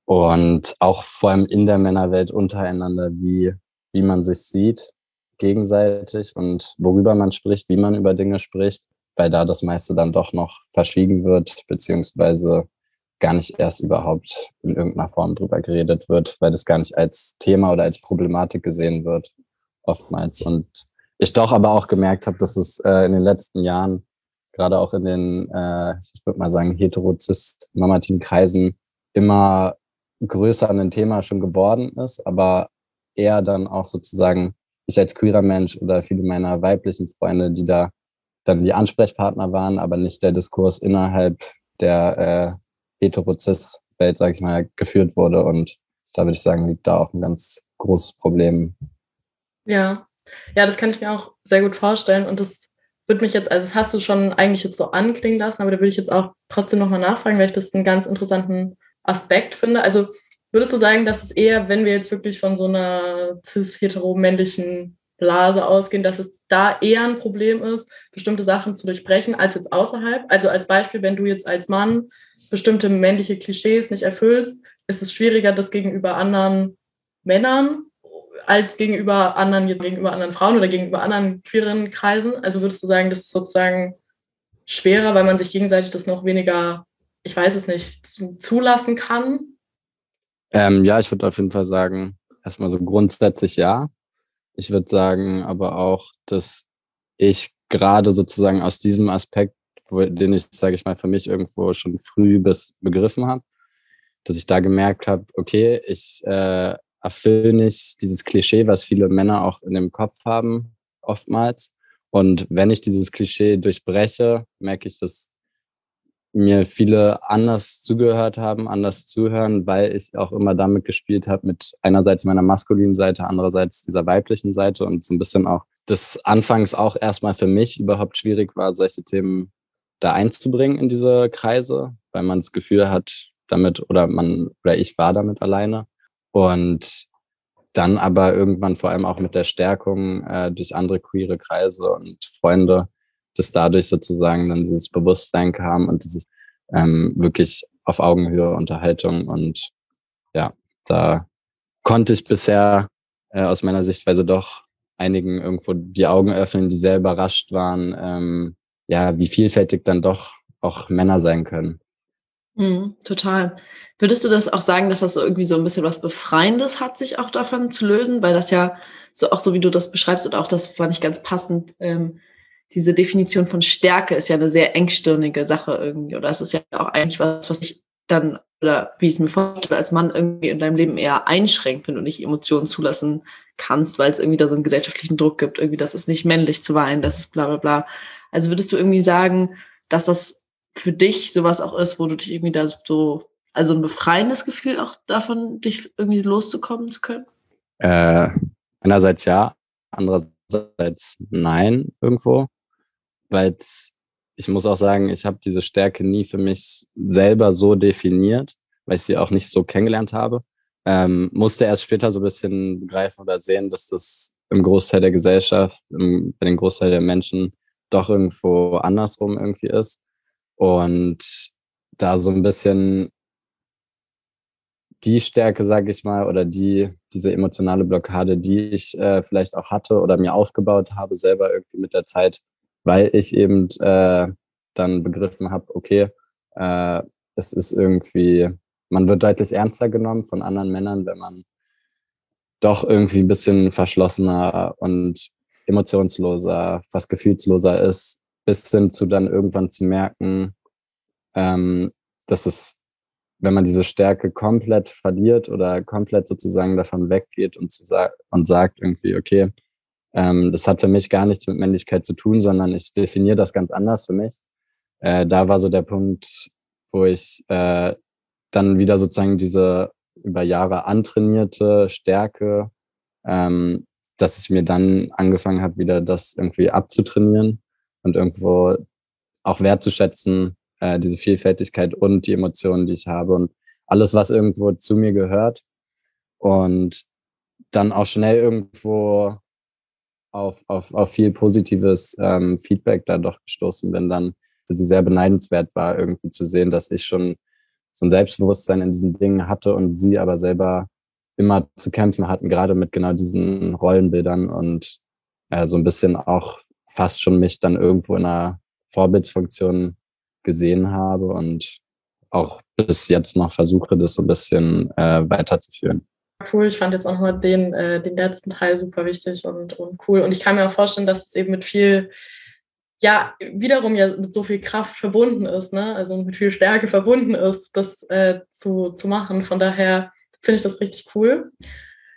Und auch vor allem in der Männerwelt untereinander, wie, wie man sich sieht gegenseitig und worüber man spricht, wie man über Dinge spricht weil da das meiste dann doch noch verschwiegen wird, beziehungsweise gar nicht erst überhaupt in irgendeiner Form drüber geredet wird, weil das gar nicht als Thema oder als Problematik gesehen wird, oftmals. Und ich doch aber auch gemerkt habe, dass es äh, in den letzten Jahren, gerade auch in den, äh, ich würde mal sagen, heterozist-normativen Kreisen, immer größer an ein Thema schon geworden ist, aber eher dann auch sozusagen ich als queerer Mensch oder viele meiner weiblichen Freunde, die da dann die Ansprechpartner waren, aber nicht der Diskurs innerhalb der äh, Heterozis-Welt, sage ich mal, geführt wurde. Und da würde ich sagen, liegt da auch ein ganz großes Problem. Ja, ja, das kann ich mir auch sehr gut vorstellen. Und das würde mich jetzt, also das hast du schon eigentlich jetzt so anklingen lassen, aber da würde ich jetzt auch trotzdem nochmal nachfragen, weil ich das einen ganz interessanten Aspekt finde. Also würdest du sagen, dass es eher, wenn wir jetzt wirklich von so einer cis-hetero-männlichen Blase ausgehen, dass es da eher ein Problem ist, bestimmte Sachen zu durchbrechen, als jetzt außerhalb? Also als Beispiel, wenn du jetzt als Mann bestimmte männliche Klischees nicht erfüllst, ist es schwieriger, das gegenüber anderen Männern als gegenüber anderen, gegenüber anderen Frauen oder gegenüber anderen queeren Kreisen? Also würdest du sagen, das ist sozusagen schwerer, weil man sich gegenseitig das noch weniger, ich weiß es nicht, zulassen kann? Ähm, ja, ich würde auf jeden Fall sagen, erstmal so grundsätzlich ja. Ich würde sagen aber auch, dass ich gerade sozusagen aus diesem Aspekt, den ich, sage ich mal, für mich irgendwo schon früh bis begriffen habe, dass ich da gemerkt habe, okay, ich äh, erfülle nicht dieses Klischee, was viele Männer auch in dem Kopf haben, oftmals. Und wenn ich dieses Klischee durchbreche, merke ich, dass mir viele anders zugehört haben, anders zuhören, weil ich auch immer damit gespielt habe, mit einerseits meiner maskulinen Seite, andererseits dieser weiblichen Seite und so ein bisschen auch das anfangs auch erstmal für mich überhaupt schwierig war, solche Themen da einzubringen in diese Kreise, weil man das Gefühl hat, damit oder man oder ich war damit alleine. Und dann aber irgendwann vor allem auch mit der Stärkung äh, durch andere queere Kreise und Freunde dass dadurch sozusagen dann dieses Bewusstsein kam und dieses ähm, wirklich auf Augenhöhe Unterhaltung. Und ja, da konnte ich bisher äh, aus meiner Sichtweise doch einigen irgendwo die Augen öffnen, die sehr überrascht waren, ähm, ja, wie vielfältig dann doch auch Männer sein können. Mhm, total. Würdest du das auch sagen, dass das irgendwie so ein bisschen was Befreiendes hat, sich auch davon zu lösen? Weil das ja so auch so, wie du das beschreibst und auch das fand ich ganz passend, ähm, diese Definition von Stärke ist ja eine sehr engstirnige Sache irgendwie. Oder es ist ja auch eigentlich was, was ich dann, oder wie ich es mir vorstelle, als Mann irgendwie in deinem Leben eher einschränkt, wenn du nicht Emotionen zulassen kannst, weil es irgendwie da so einen gesellschaftlichen Druck gibt, irgendwie, das ist nicht männlich zu weinen, das ist bla bla bla. Also würdest du irgendwie sagen, dass das für dich sowas auch ist, wo du dich irgendwie da so, also ein befreiendes Gefühl auch davon, dich irgendwie loszukommen zu können? Äh, einerseits ja, andererseits nein irgendwo weil ich muss auch sagen, ich habe diese Stärke nie für mich selber so definiert, weil ich sie auch nicht so kennengelernt habe. Ähm, musste erst später so ein bisschen begreifen oder sehen, dass das im Großteil der Gesellschaft, im, bei den Großteil der Menschen doch irgendwo andersrum irgendwie ist. Und da so ein bisschen die Stärke, sage ich mal, oder die, diese emotionale Blockade, die ich äh, vielleicht auch hatte oder mir aufgebaut habe, selber irgendwie mit der Zeit weil ich eben äh, dann begriffen habe, okay, äh, es ist irgendwie, man wird deutlich ernster genommen von anderen Männern, wenn man doch irgendwie ein bisschen verschlossener und emotionsloser, fast gefühlsloser ist, bis hin zu dann irgendwann zu merken, ähm, dass es, wenn man diese Stärke komplett verliert oder komplett sozusagen davon weggeht und, zu sa und sagt irgendwie, okay, ähm, das hat für mich gar nichts mit Männlichkeit zu tun, sondern ich definiere das ganz anders für mich. Äh, da war so der Punkt, wo ich äh, dann wieder sozusagen diese über Jahre antrainierte Stärke, ähm, dass ich mir dann angefangen habe, wieder das irgendwie abzutrainieren und irgendwo auch wertzuschätzen, äh, diese Vielfältigkeit und die Emotionen, die ich habe und alles, was irgendwo zu mir gehört. Und dann auch schnell irgendwo auf, auf, auf viel positives ähm, Feedback da doch gestoßen bin, dann für sie sehr beneidenswert war, irgendwie zu sehen, dass ich schon so ein Selbstbewusstsein in diesen Dingen hatte und sie aber selber immer zu kämpfen hatten, gerade mit genau diesen Rollenbildern und äh, so ein bisschen auch fast schon mich dann irgendwo in einer Vorbildsfunktion gesehen habe und auch bis jetzt noch versuche, das so ein bisschen äh, weiterzuführen. Cool, ich fand jetzt auch mal den, äh, den letzten Teil super wichtig und, und cool. Und ich kann mir auch vorstellen, dass es eben mit viel, ja, wiederum ja mit so viel Kraft verbunden ist, ne? Also mit viel Stärke verbunden ist, das äh, zu, zu machen. Von daher finde ich das richtig cool.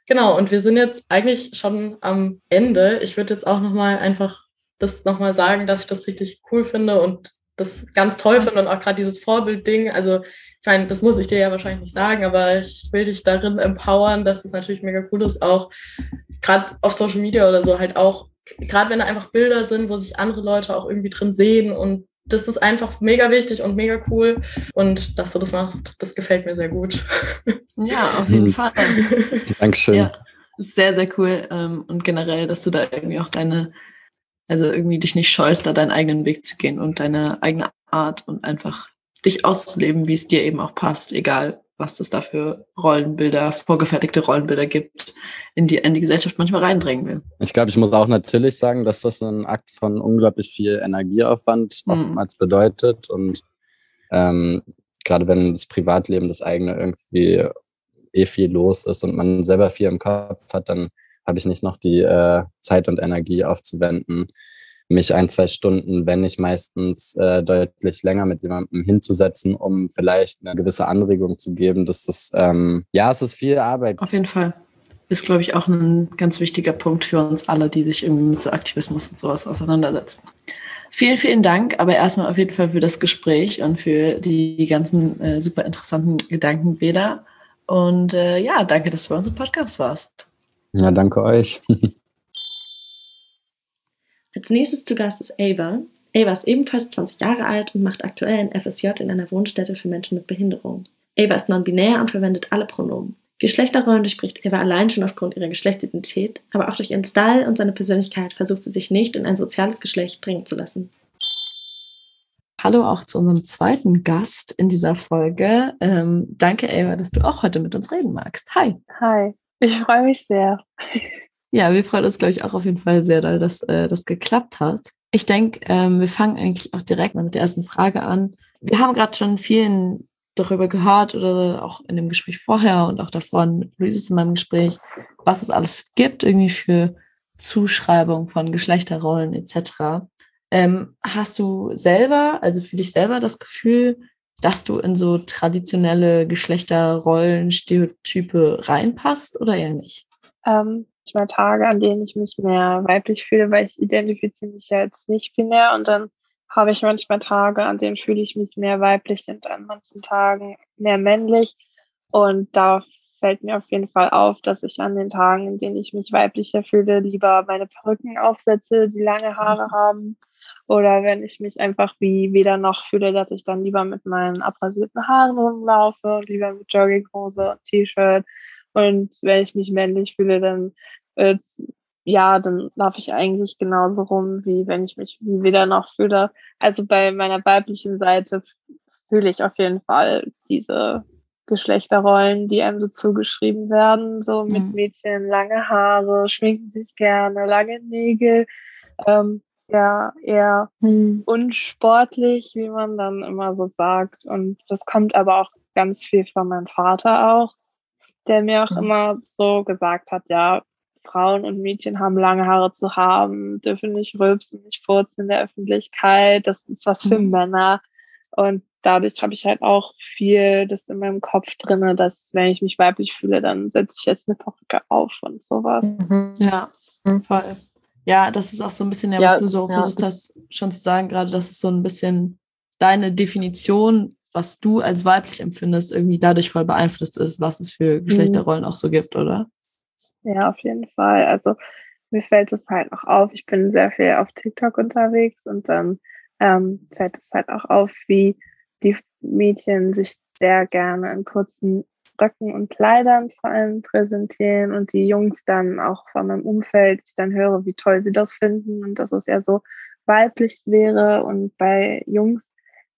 Genau, und wir sind jetzt eigentlich schon am Ende. Ich würde jetzt auch nochmal einfach das nochmal sagen, dass ich das richtig cool finde und das ganz toll finde und auch gerade dieses Vorbildding. Also, ich meine, das muss ich dir ja wahrscheinlich nicht sagen, aber ich will dich darin empowern, dass es natürlich mega cool ist, auch gerade auf Social Media oder so halt auch, gerade wenn da einfach Bilder sind, wo sich andere Leute auch irgendwie drin sehen und das ist einfach mega wichtig und mega cool. Und dass du das machst, das gefällt mir sehr gut. Ja, *laughs* auf jeden Fall. Dankeschön. Ja, sehr, sehr cool. Ähm, und generell, dass du da irgendwie auch deine also irgendwie dich nicht scheust, da deinen eigenen Weg zu gehen und deine eigene Art und einfach dich auszuleben, wie es dir eben auch passt, egal was das da für Rollenbilder, vorgefertigte Rollenbilder gibt, in die, in die Gesellschaft manchmal reindrängen will. Ich glaube, ich muss auch natürlich sagen, dass das ein Akt von unglaublich viel Energieaufwand mhm. oftmals bedeutet. Und ähm, gerade wenn das Privatleben, das eigene irgendwie eh viel los ist und man selber viel im Kopf hat, dann habe ich nicht noch die äh, Zeit und Energie aufzuwenden, mich ein, zwei Stunden, wenn nicht meistens äh, deutlich länger mit jemandem hinzusetzen, um vielleicht eine gewisse Anregung zu geben. Das ist, ähm, ja, es ist viel Arbeit. Auf jeden Fall. Ist, glaube ich, auch ein ganz wichtiger Punkt für uns alle, die sich irgendwie mit so Aktivismus und sowas auseinandersetzen. Vielen, vielen Dank, aber erstmal auf jeden Fall für das Gespräch und für die ganzen äh, super interessanten Gedanken, Bela. Und äh, ja, danke, dass du bei uns im Podcast warst. Ja, danke euch. *laughs* Als nächstes zu Gast ist Ava. Ava ist ebenfalls 20 Jahre alt und macht aktuell ein FSJ in einer Wohnstätte für Menschen mit Behinderung. Ava ist non-binär und verwendet alle Pronomen. Geschlechterrollen durchbricht Ava allein schon aufgrund ihrer Geschlechtsidentität, aber auch durch ihren Style und seine Persönlichkeit versucht sie sich nicht in ein soziales Geschlecht drängen zu lassen. Hallo auch zu unserem zweiten Gast in dieser Folge. Ähm, danke, Ava, dass du auch heute mit uns reden magst. Hi. Hi. Ich freue mich sehr. Ja, wir freuen uns, glaube ich, auch auf jeden Fall sehr, dass äh, das geklappt hat. Ich denke, ähm, wir fangen eigentlich auch direkt mal mit der ersten Frage an. Wir haben gerade schon vielen darüber gehört oder auch in dem Gespräch vorher und auch davor mit Luises in meinem Gespräch, was es alles gibt, irgendwie für Zuschreibung von Geschlechterrollen etc. Ähm, hast du selber, also für dich selber das Gefühl, dass du in so traditionelle Geschlechterrollen, Stereotype reinpasst oder eher nicht? Ähm, meine Tage, an denen ich mich mehr weiblich fühle, weil ich identifiziere mich ja jetzt nicht binär und dann habe ich manchmal Tage, an denen fühle ich mich mehr weiblich und an manchen Tagen mehr männlich. Und da fällt mir auf jeden Fall auf, dass ich an den Tagen, in denen ich mich weiblicher fühle, lieber meine Perücken aufsetze, die lange Haare mhm. haben oder wenn ich mich einfach wie weder noch fühle, dass ich dann lieber mit meinen abrasierten Haaren rumlaufe und lieber mit Jogginghose und T-Shirt. Und wenn ich mich männlich fühle, dann äh, ja, dann laufe ich eigentlich genauso rum, wie wenn ich mich wie weder noch fühle. Also bei meiner weiblichen Seite fühle ich auf jeden Fall diese Geschlechterrollen, die einem so zugeschrieben werden, so mit mhm. Mädchen lange Haare, schminken sich gerne, lange Nägel. Ähm, ja eher hm. unsportlich, wie man dann immer so sagt. Und das kommt aber auch ganz viel von meinem Vater auch, der mir auch hm. immer so gesagt hat, ja, Frauen und Mädchen haben lange Haare zu haben, dürfen nicht rülpsen, nicht furzen in der Öffentlichkeit, das ist was für hm. Männer. Und dadurch habe ich halt auch viel das in meinem Kopf drinne, dass wenn ich mich weiblich fühle, dann setze ich jetzt eine Perücke auf und sowas. Mhm. Ja, mhm. voll. Ja, das ist auch so ein bisschen, ja, was du so ja, versucht hast, schon zu sagen, gerade, das ist so ein bisschen deine Definition, was du als weiblich empfindest, irgendwie dadurch voll beeinflusst ist, was es für Geschlechterrollen mhm. auch so gibt, oder? Ja, auf jeden Fall. Also mir fällt es halt auch auf, ich bin sehr viel auf TikTok unterwegs und dann ähm, fällt es halt auch auf, wie die Mädchen sich sehr gerne in kurzen Röcken und Kleidern vor allem präsentieren und die Jungs dann auch von meinem Umfeld, ich dann höre, wie toll sie das finden und dass es ja so weiblich wäre und bei Jungs,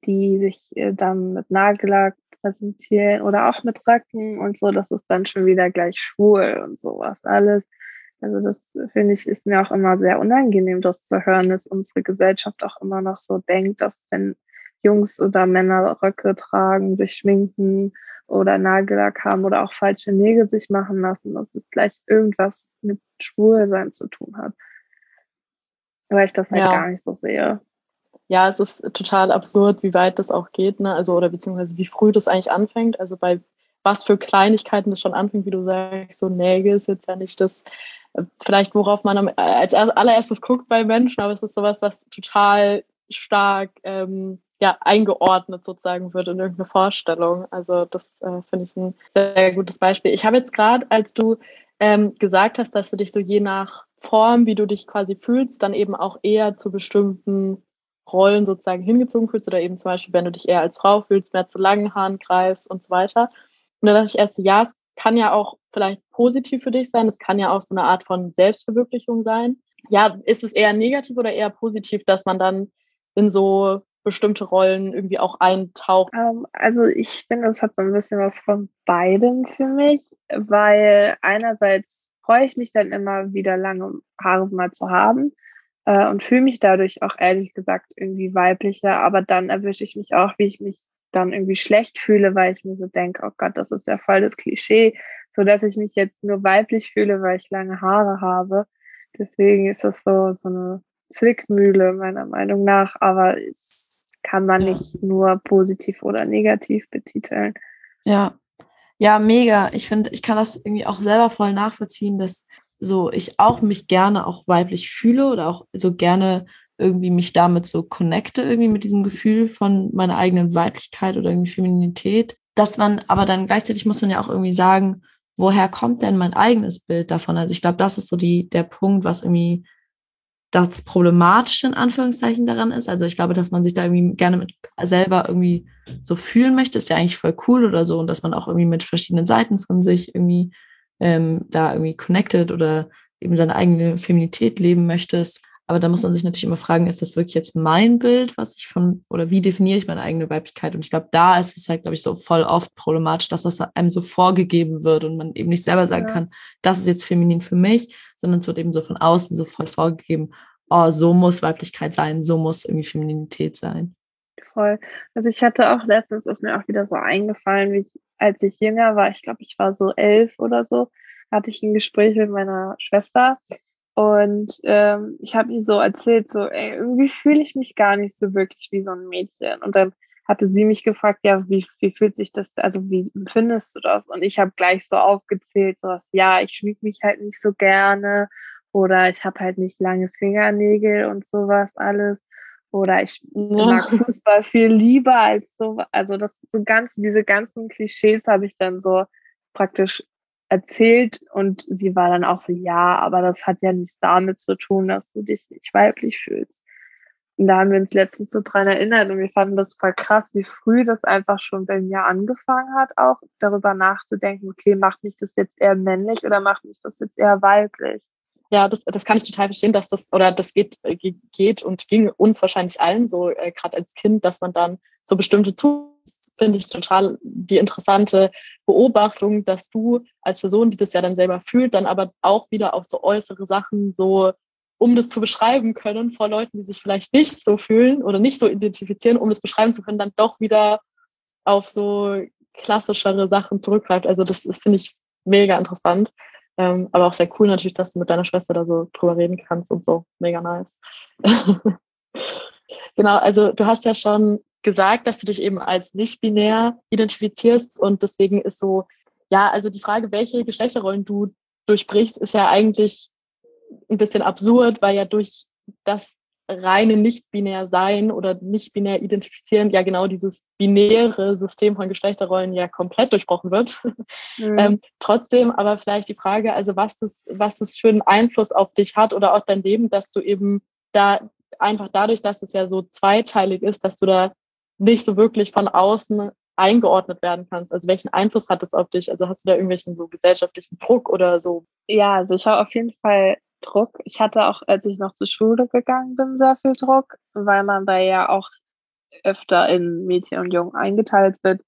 die sich äh, dann mit Nagellack präsentieren oder auch mit Röcken und so, das ist dann schon wieder gleich schwul und sowas alles. Also das finde ich ist mir auch immer sehr unangenehm, das zu hören, dass unsere Gesellschaft auch immer noch so denkt, dass wenn Jungs oder Männer Röcke tragen, sich schminken oder Nagellack haben oder auch falsche Nägel sich machen lassen, dass das gleich irgendwas mit Schwulsein zu tun hat. Weil ich das halt ja. gar nicht so sehe. Ja, es ist total absurd, wie weit das auch geht, ne? Also, oder beziehungsweise wie früh das eigentlich anfängt. Also bei was für Kleinigkeiten das schon anfängt, wie du sagst, so Nägel ist jetzt ja nicht das, äh, vielleicht worauf man als allererstes guckt bei Menschen, aber es ist sowas, was total stark ähm, ja, eingeordnet sozusagen wird in irgendeine Vorstellung. Also das äh, finde ich ein sehr gutes Beispiel. Ich habe jetzt gerade, als du ähm, gesagt hast, dass du dich so je nach Form, wie du dich quasi fühlst, dann eben auch eher zu bestimmten Rollen sozusagen hingezogen fühlst oder eben zum Beispiel, wenn du dich eher als Frau fühlst, mehr zu langen Haaren greifst und so weiter. Und da dachte ich erst, ja, es kann ja auch vielleicht positiv für dich sein, es kann ja auch so eine Art von Selbstverwirklichung sein. Ja, ist es eher negativ oder eher positiv, dass man dann in so bestimmte Rollen irgendwie auch eintaucht? Ähm, also ich finde, es hat so ein bisschen was von beidem für mich, weil einerseits freue ich mich dann immer wieder lange Haare mal zu haben äh, und fühle mich dadurch auch ehrlich gesagt irgendwie weiblicher, aber dann erwische ich mich auch, wie ich mich dann irgendwie schlecht fühle, weil ich mir so denke, oh Gott, das ist ja voll das Klischee, so dass ich mich jetzt nur weiblich fühle, weil ich lange Haare habe. Deswegen ist das so, so eine Zwickmühle meiner Meinung nach, aber es kann man ja. nicht nur positiv oder negativ betiteln. Ja, ja, mega. Ich finde, ich kann das irgendwie auch selber voll nachvollziehen, dass so ich auch mich gerne auch weiblich fühle oder auch so gerne irgendwie mich damit so connecte, irgendwie mit diesem Gefühl von meiner eigenen Weiblichkeit oder irgendwie Feminität. Dass man, aber dann gleichzeitig muss man ja auch irgendwie sagen, woher kommt denn mein eigenes Bild davon? Also ich glaube, das ist so die, der Punkt, was irgendwie das Problematische in Anführungszeichen daran ist. Also ich glaube, dass man sich da irgendwie gerne mit selber irgendwie so fühlen möchte, ist ja eigentlich voll cool oder so. Und dass man auch irgendwie mit verschiedenen Seiten von sich irgendwie ähm, da irgendwie connected oder eben seine eigene Feminität leben möchtest. Aber da muss man sich natürlich immer fragen, ist das wirklich jetzt mein Bild, was ich von, oder wie definiere ich meine eigene Weiblichkeit? Und ich glaube, da ist es halt, glaube ich, so voll oft problematisch, dass das einem so vorgegeben wird und man eben nicht selber sagen ja. kann, das ist jetzt feminin für mich, sondern es wird eben so von außen so voll vorgegeben, oh, so muss Weiblichkeit sein, so muss irgendwie Femininität sein. Voll. Also ich hatte auch letztens, ist mir auch wieder so eingefallen, wie ich, als ich jünger war, ich glaube, ich war so elf oder so, hatte ich ein Gespräch mit meiner Schwester und ähm, ich habe ihr so erzählt, so, ey, irgendwie fühle ich mich gar nicht so wirklich wie so ein Mädchen. Und dann hatte sie mich gefragt, ja, wie, wie fühlt sich das, also wie empfindest du das? Und ich habe gleich so aufgezählt, so was, ja, ich schmieg mich halt nicht so gerne oder ich habe halt nicht lange Fingernägel und sowas alles. Oder ich mag Fußball viel lieber als so, also das so ganz, diese ganzen Klischees habe ich dann so praktisch erzählt und sie war dann auch so, ja, aber das hat ja nichts damit zu tun, dass du dich nicht weiblich fühlst. Und da haben wir uns letztens so dran erinnert und wir fanden das voll krass, wie früh das einfach schon bei mir angefangen hat, auch darüber nachzudenken, okay, macht mich das jetzt eher männlich oder macht mich das jetzt eher weiblich? Ja, das, das kann ich total verstehen, dass das, oder das geht, äh, geht und ging uns wahrscheinlich allen so, äh, gerade als Kind, dass man dann so bestimmte Tools finde ich total die interessante Beobachtung, dass du als Person, die das ja dann selber fühlt, dann aber auch wieder auf so äußere Sachen so, um das zu beschreiben können vor Leuten, die sich vielleicht nicht so fühlen oder nicht so identifizieren, um das beschreiben zu können, dann doch wieder auf so klassischere Sachen zurückgreift. Also das, das finde ich mega interessant. Ähm, aber auch sehr cool natürlich, dass du mit deiner Schwester da so drüber reden kannst und so. Mega nice. *laughs* genau, also du hast ja schon gesagt, dass du dich eben als nicht-binär identifizierst und deswegen ist so, ja, also die Frage, welche Geschlechterrollen du durchbrichst, ist ja eigentlich ein bisschen absurd, weil ja durch das reine nicht-binär sein oder nicht-binär identifizieren ja genau dieses binäre System von Geschlechterrollen ja komplett durchbrochen wird. Mhm. ähm, trotzdem aber vielleicht die Frage, also was das, was das für einen Einfluss auf dich hat oder auch dein Leben, dass du eben da einfach dadurch, dass es ja so zweiteilig ist, dass du da nicht so wirklich von außen eingeordnet werden kannst. Also welchen Einfluss hat das auf dich? Also hast du da irgendwelchen so gesellschaftlichen Druck oder so? Ja, also ich habe auf jeden Fall Druck. Ich hatte auch, als ich noch zur Schule gegangen bin, sehr viel Druck, weil man da ja auch öfter in Mädchen und Jungen eingeteilt wird.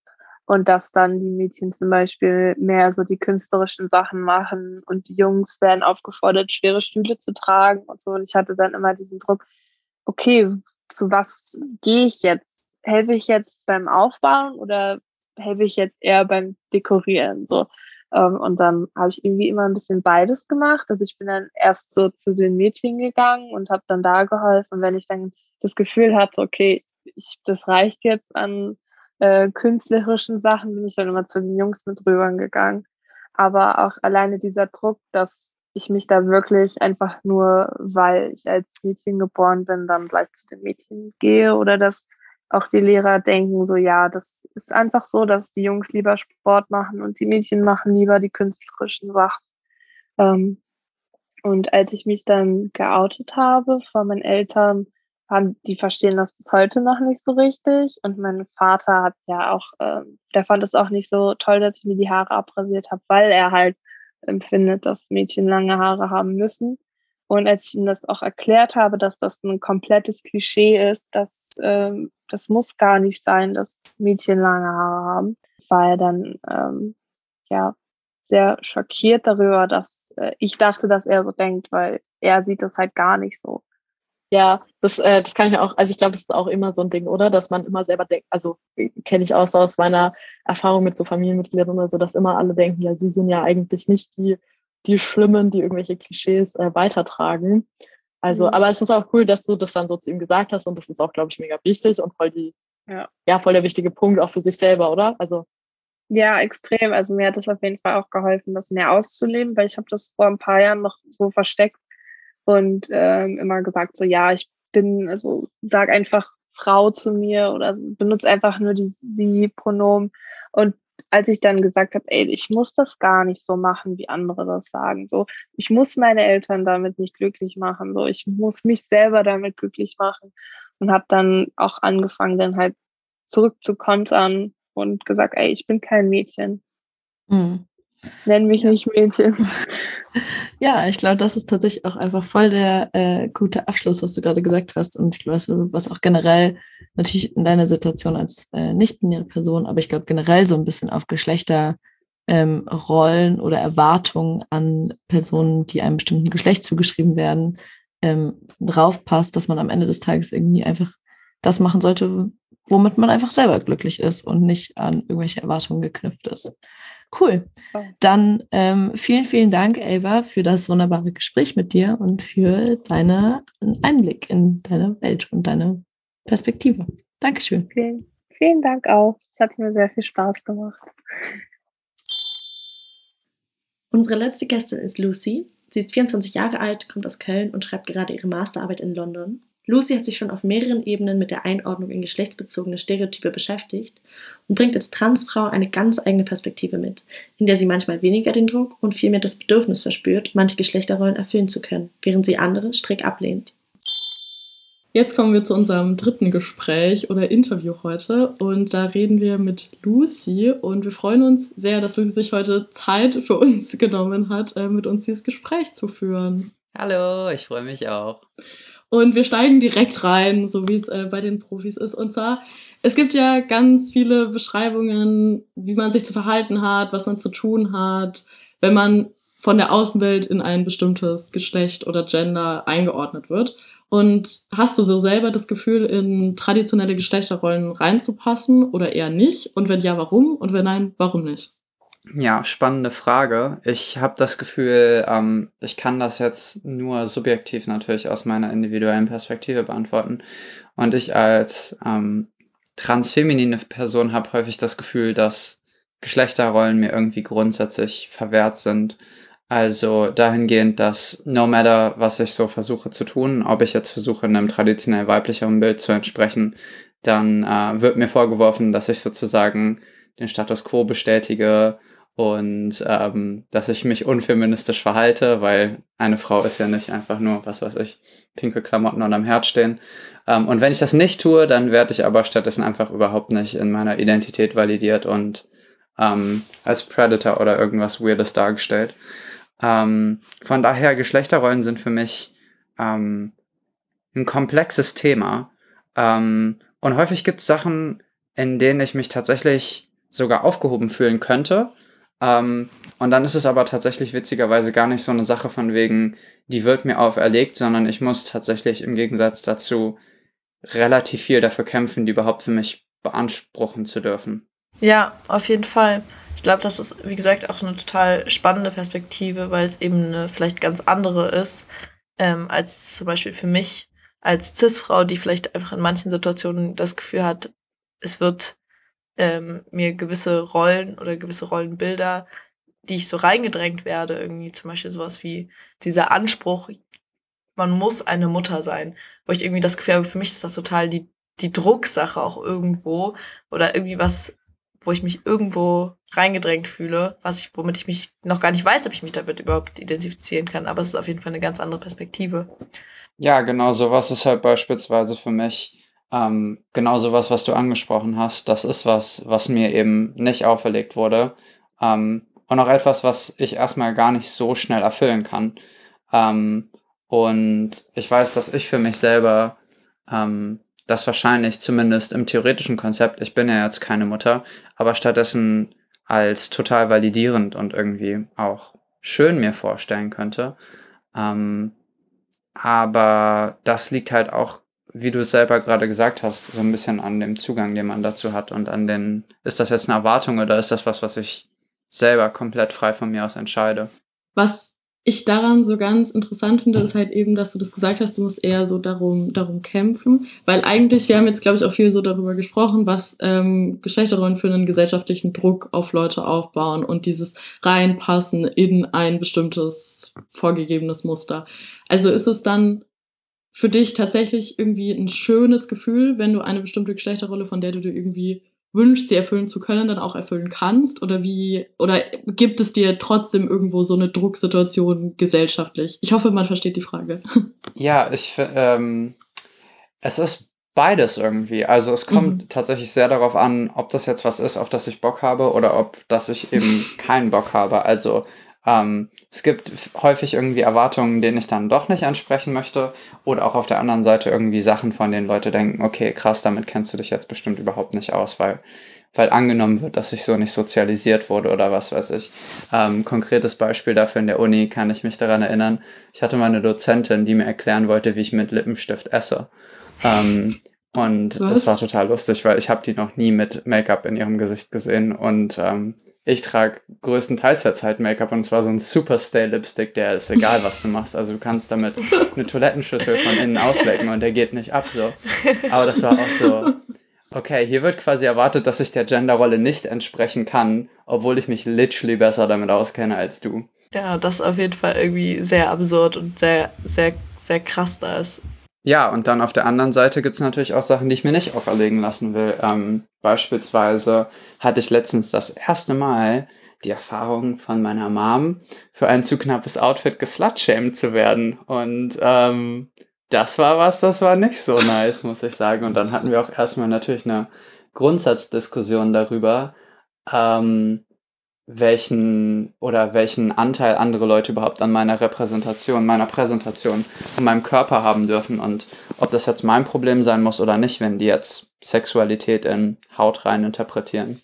und dass dann die Mädchen zum Beispiel mehr so die künstlerischen Sachen machen und die Jungs werden aufgefordert, schwere Stühle zu tragen und so. Und ich hatte dann immer diesen Druck, okay, zu was gehe ich jetzt? Helfe ich jetzt beim Aufbauen oder helfe ich jetzt eher beim Dekorieren? So. Ähm, und dann habe ich irgendwie immer ein bisschen beides gemacht. Also ich bin dann erst so zu den Mädchen gegangen und habe dann da geholfen. Und wenn ich dann das Gefühl hatte, okay, ich, das reicht jetzt an äh, künstlerischen Sachen bin ich dann immer zu den Jungs mit rübergegangen. Aber auch alleine dieser Druck, dass ich mich da wirklich einfach nur, weil ich als Mädchen geboren bin, dann gleich zu den Mädchen gehe oder dass auch die Lehrer denken, so ja, das ist einfach so, dass die Jungs lieber Sport machen und die Mädchen machen lieber die künstlerischen Sachen. Ähm, und als ich mich dann geoutet habe vor meinen Eltern, haben, die verstehen das bis heute noch nicht so richtig. Und mein Vater hat ja auch, äh, der fand es auch nicht so toll, dass ich mir die Haare abrasiert habe, weil er halt empfindet, dass Mädchen lange Haare haben müssen. Und als ich ihm das auch erklärt habe, dass das ein komplettes Klischee ist, dass ähm, das muss gar nicht sein, dass Mädchen lange Haare haben, war er dann ähm, ja sehr schockiert darüber, dass äh, ich dachte, dass er so denkt, weil er sieht das halt gar nicht so. Ja, das, äh, das kann ich auch, also ich glaube, das ist auch immer so ein Ding, oder? Dass man immer selber denkt, also kenne ich auch so aus meiner Erfahrung mit so Familienmitgliedern oder so, dass immer alle denken, ja, sie sind ja eigentlich nicht die, die Schlimmen, die irgendwelche Klischees äh, weitertragen. Also, mhm. aber es ist auch cool, dass du das dann so zu ihm gesagt hast und das ist auch, glaube ich, mega wichtig und voll die, ja. ja, voll der wichtige Punkt auch für sich selber, oder? Also. Ja, extrem. Also mir hat es auf jeden Fall auch geholfen, das mehr auszuleben, weil ich habe das vor ein paar Jahren noch so versteckt und ähm, immer gesagt, so ja, ich bin, also sag einfach Frau zu mir oder benutze einfach nur die Sie-Pronomen. Und als ich dann gesagt habe, ey, ich muss das gar nicht so machen, wie andere das sagen. So, ich muss meine Eltern damit nicht glücklich machen. So, ich muss mich selber damit glücklich machen. Und habe dann auch angefangen, dann halt zurück zu kontern und gesagt, ey, ich bin kein Mädchen. Mhm. Nenn mich ja. nicht Mädchen. Ja, ich glaube, das ist tatsächlich auch einfach voll der äh, gute Abschluss, was du gerade gesagt hast. Und ich glaube, was auch generell natürlich in deiner Situation als äh, nicht-binäre Person, aber ich glaube generell so ein bisschen auf Geschlechterrollen ähm, oder Erwartungen an Personen, die einem bestimmten Geschlecht zugeschrieben werden, ähm, draufpasst, dass man am Ende des Tages irgendwie einfach das machen sollte, womit man einfach selber glücklich ist und nicht an irgendwelche Erwartungen geknüpft ist. Cool. Dann ähm, vielen, vielen Dank, Ava, für das wunderbare Gespräch mit dir und für deinen Einblick in deine Welt und deine Perspektive. Dankeschön. Vielen, vielen Dank auch. Es hat mir sehr viel Spaß gemacht. Unsere letzte Gästin ist Lucy. Sie ist 24 Jahre alt, kommt aus Köln und schreibt gerade ihre Masterarbeit in London. Lucy hat sich schon auf mehreren Ebenen mit der Einordnung in geschlechtsbezogene Stereotype beschäftigt und bringt als Transfrau eine ganz eigene Perspektive mit, in der sie manchmal weniger den Druck und vielmehr das Bedürfnis verspürt, manche Geschlechterrollen erfüllen zu können, während sie andere strikt ablehnt. Jetzt kommen wir zu unserem dritten Gespräch oder Interview heute und da reden wir mit Lucy und wir freuen uns sehr, dass Lucy sich heute Zeit für uns *laughs* genommen hat, äh, mit uns dieses Gespräch zu führen. Hallo, ich freue mich auch. Und wir steigen direkt rein, so wie es äh, bei den Profis ist. Und zwar, es gibt ja ganz viele Beschreibungen, wie man sich zu verhalten hat, was man zu tun hat, wenn man von der Außenwelt in ein bestimmtes Geschlecht oder Gender eingeordnet wird. Und hast du so selber das Gefühl, in traditionelle Geschlechterrollen reinzupassen oder eher nicht? Und wenn ja, warum? Und wenn nein, warum nicht? Ja, spannende Frage. Ich habe das Gefühl, ähm, ich kann das jetzt nur subjektiv natürlich aus meiner individuellen Perspektive beantworten. Und ich als ähm, transfeminine Person habe häufig das Gefühl, dass Geschlechterrollen mir irgendwie grundsätzlich verwehrt sind. Also dahingehend, dass no matter, was ich so versuche zu tun, ob ich jetzt versuche, einem traditionell weiblicheren Bild zu entsprechen, dann äh, wird mir vorgeworfen, dass ich sozusagen den Status quo bestätige und ähm, dass ich mich unfeministisch verhalte, weil eine Frau ist ja nicht einfach nur, was weiß ich, pinke Klamotten und am Herd stehen. Ähm, und wenn ich das nicht tue, dann werde ich aber stattdessen einfach überhaupt nicht in meiner Identität validiert und ähm, als Predator oder irgendwas Weirdes dargestellt. Ähm, von daher, Geschlechterrollen sind für mich ähm, ein komplexes Thema. Ähm, und häufig gibt es Sachen, in denen ich mich tatsächlich sogar aufgehoben fühlen könnte. Ähm, und dann ist es aber tatsächlich witzigerweise gar nicht so eine Sache von wegen, die wird mir auferlegt, sondern ich muss tatsächlich im Gegensatz dazu relativ viel dafür kämpfen, die überhaupt für mich beanspruchen zu dürfen. Ja, auf jeden Fall. Ich glaube, das ist, wie gesagt, auch eine total spannende Perspektive, weil es eben eine vielleicht ganz andere ist, ähm, als zum Beispiel für mich als Cis-Frau, die vielleicht einfach in manchen Situationen das Gefühl hat, es wird ähm, mir gewisse Rollen oder gewisse Rollenbilder, die ich so reingedrängt werde, irgendwie zum Beispiel sowas wie dieser Anspruch, man muss eine Mutter sein, wo ich irgendwie das Gefühl habe, für mich ist das total die, die Drucksache auch irgendwo oder irgendwie was, wo ich mich irgendwo reingedrängt fühle, was ich, womit ich mich noch gar nicht weiß, ob ich mich damit überhaupt identifizieren kann, aber es ist auf jeden Fall eine ganz andere Perspektive. Ja, genau, sowas ist halt beispielsweise für mich ähm, genau sowas, was du angesprochen hast. Das ist was, was mir eben nicht auferlegt wurde. Ähm, und auch etwas, was ich erstmal gar nicht so schnell erfüllen kann. Ähm, und ich weiß, dass ich für mich selber ähm, das wahrscheinlich zumindest im theoretischen Konzept, ich bin ja jetzt keine Mutter, aber stattdessen als total validierend und irgendwie auch schön mir vorstellen könnte. Ähm, aber das liegt halt auch, wie du es selber gerade gesagt hast, so ein bisschen an dem Zugang, den man dazu hat und an den, ist das jetzt eine Erwartung oder ist das was, was ich selber komplett frei von mir aus entscheide? Was ich daran so ganz interessant finde, ist halt eben, dass du das gesagt hast, du musst eher so darum, darum kämpfen. Weil eigentlich, wir haben jetzt, glaube ich, auch viel so darüber gesprochen, was ähm, Geschlechterrollen für einen gesellschaftlichen Druck auf Leute aufbauen und dieses Reinpassen in ein bestimmtes vorgegebenes Muster. Also ist es dann für dich tatsächlich irgendwie ein schönes Gefühl, wenn du eine bestimmte Geschlechterrolle, von der du dir irgendwie wünschst, sie erfüllen zu können, dann auch erfüllen kannst? Oder wie, oder gibt es dir trotzdem irgendwo so eine Drucksituation gesellschaftlich? Ich hoffe, man versteht die Frage. *laughs* Ja, ich, ähm, es ist beides irgendwie. Also es kommt mhm. tatsächlich sehr darauf an, ob das jetzt was ist, auf das ich Bock habe oder ob das ich eben keinen Bock habe. Also ähm, es gibt häufig irgendwie Erwartungen, denen ich dann doch nicht entsprechen möchte. Oder auch auf der anderen Seite irgendwie Sachen, von denen Leute denken, okay, krass, damit kennst du dich jetzt bestimmt überhaupt nicht aus, weil, weil angenommen wird, dass ich so nicht sozialisiert wurde oder was weiß ich. Ähm, konkretes Beispiel dafür in der Uni kann ich mich daran erinnern. Ich hatte mal eine Dozentin, die mir erklären wollte, wie ich mit Lippenstift esse. Ähm, und Was? das war total lustig, weil ich habe die noch nie mit Make-up in ihrem Gesicht gesehen und ähm, ich trage größtenteils der Zeit Make-up und zwar so ein Super Stay Lipstick, der ist egal, was du machst. Also du kannst damit *laughs* eine Toilettenschüssel von innen auslecken und der geht nicht ab so. Aber das war auch so, okay, hier wird quasi erwartet, dass ich der Genderrolle nicht entsprechen kann, obwohl ich mich literally besser damit auskenne als du. Ja, das ist auf jeden Fall irgendwie sehr absurd und sehr, sehr, sehr krass da ist. Ja, und dann auf der anderen Seite gibt es natürlich auch Sachen, die ich mir nicht auferlegen lassen will. Ähm, beispielsweise hatte ich letztens das erste Mal die Erfahrung von meiner Mom, für ein zu knappes Outfit geslutshamed zu werden. Und ähm, das war was, das war nicht so nice, muss ich sagen. Und dann hatten wir auch erstmal natürlich eine Grundsatzdiskussion darüber, ähm, welchen oder welchen Anteil andere Leute überhaupt an meiner Repräsentation, meiner Präsentation und meinem Körper haben dürfen und ob das jetzt mein Problem sein muss oder nicht, wenn die jetzt Sexualität in Haut rein interpretieren.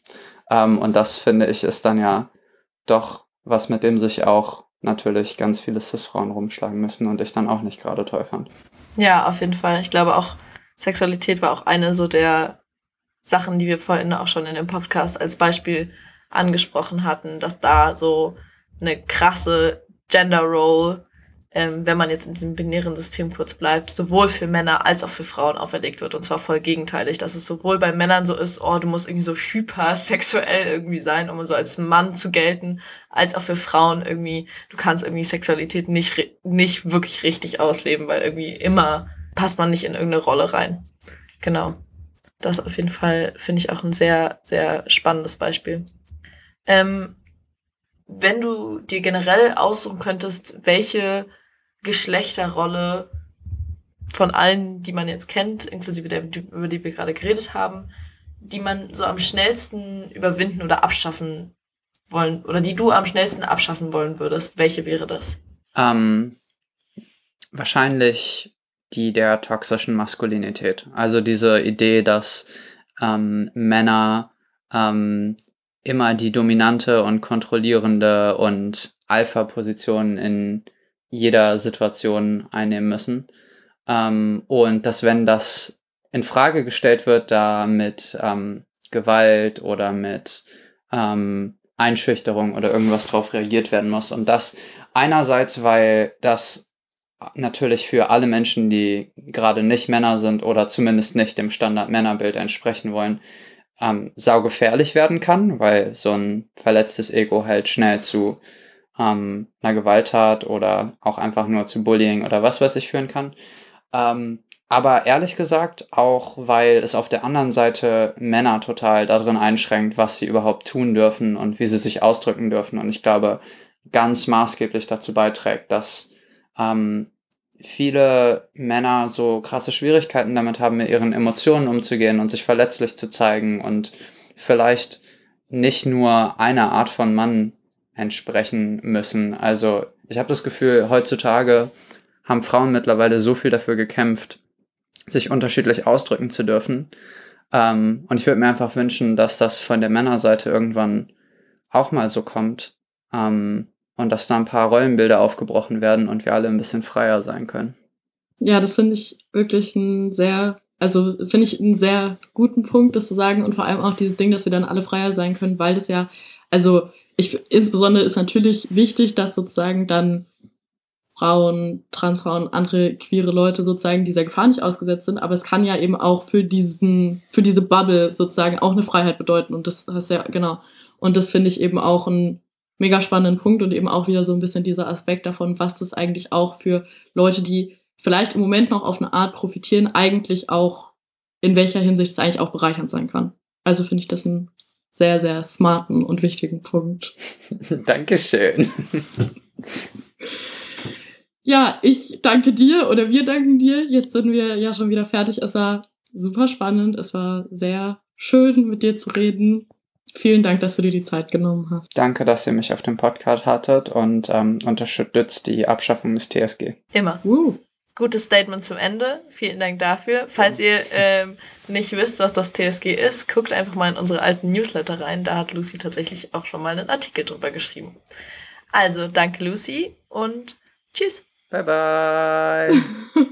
Ähm, und das finde ich ist dann ja doch was, mit dem sich auch natürlich ganz viele Cis-Frauen rumschlagen müssen und ich dann auch nicht gerade toll fand. Ja, auf jeden Fall. Ich glaube auch, Sexualität war auch eine so der Sachen, die wir vorhin auch schon in dem Podcast als Beispiel angesprochen hatten, dass da so eine krasse Gender Role, ähm, wenn man jetzt in diesem binären System kurz bleibt, sowohl für Männer als auch für Frauen auferlegt wird. Und zwar voll gegenteilig, dass es sowohl bei Männern so ist, oh, du musst irgendwie so hypersexuell irgendwie sein, um so als Mann zu gelten, als auch für Frauen irgendwie, du kannst irgendwie Sexualität nicht, nicht wirklich richtig ausleben, weil irgendwie immer passt man nicht in irgendeine Rolle rein. Genau. Das auf jeden Fall finde ich auch ein sehr, sehr spannendes Beispiel. Ähm, wenn du dir generell aussuchen könntest, welche Geschlechterrolle von allen, die man jetzt kennt, inklusive der, über die wir gerade geredet haben, die man so am schnellsten überwinden oder abschaffen wollen, oder die du am schnellsten abschaffen wollen würdest, welche wäre das? Ähm, wahrscheinlich die der toxischen Maskulinität. Also diese Idee, dass ähm, Männer ähm, immer die dominante und kontrollierende und Alpha-Position in jeder Situation einnehmen müssen. Ähm, und dass wenn das in Frage gestellt wird, da mit ähm, Gewalt oder mit ähm, Einschüchterung oder irgendwas drauf reagiert werden muss. Und das einerseits, weil das natürlich für alle Menschen, die gerade nicht Männer sind oder zumindest nicht dem Standard-Männerbild entsprechen wollen, ähm, saugefährlich werden kann, weil so ein verletztes Ego halt schnell zu ähm, einer Gewalttat oder auch einfach nur zu Bullying oder was weiß ich führen kann. Ähm, aber ehrlich gesagt auch, weil es auf der anderen Seite Männer total darin einschränkt, was sie überhaupt tun dürfen und wie sie sich ausdrücken dürfen. Und ich glaube, ganz maßgeblich dazu beiträgt, dass ähm, viele Männer so krasse Schwierigkeiten damit haben, mit ihren Emotionen umzugehen und sich verletzlich zu zeigen und vielleicht nicht nur einer Art von Mann entsprechen müssen. Also ich habe das Gefühl, heutzutage haben Frauen mittlerweile so viel dafür gekämpft, sich unterschiedlich ausdrücken zu dürfen. Ähm, und ich würde mir einfach wünschen, dass das von der Männerseite irgendwann auch mal so kommt. Ähm, und dass da ein paar Rollenbilder aufgebrochen werden und wir alle ein bisschen freier sein können. Ja, das finde ich wirklich ein sehr, also finde ich einen sehr guten Punkt, das zu sagen und vor allem auch dieses Ding, dass wir dann alle freier sein können, weil das ja, also ich insbesondere ist natürlich wichtig, dass sozusagen dann Frauen, Transfrauen, andere queere Leute sozusagen dieser Gefahr nicht ausgesetzt sind, aber es kann ja eben auch für diesen, für diese Bubble sozusagen auch eine Freiheit bedeuten und das hast ja, genau. Und das finde ich eben auch ein mega spannenden Punkt und eben auch wieder so ein bisschen dieser Aspekt davon, was das eigentlich auch für Leute, die vielleicht im Moment noch auf eine Art profitieren, eigentlich auch in welcher Hinsicht es eigentlich auch bereichernd sein kann. Also finde ich das einen sehr, sehr smarten und wichtigen Punkt. *laughs* Dankeschön. Ja, ich danke dir oder wir danken dir. Jetzt sind wir ja schon wieder fertig. Es war super spannend. Es war sehr schön, mit dir zu reden. Vielen Dank, dass du dir die Zeit genommen hast. Danke, dass ihr mich auf dem Podcast hattet und ähm, unterstützt die Abschaffung des TSG. Immer. Uh. Gutes Statement zum Ende. Vielen Dank dafür. Falls ihr ähm, nicht wisst, was das TSG ist, guckt einfach mal in unsere alten Newsletter rein. Da hat Lucy tatsächlich auch schon mal einen Artikel drüber geschrieben. Also, danke Lucy und tschüss. Bye bye. *laughs*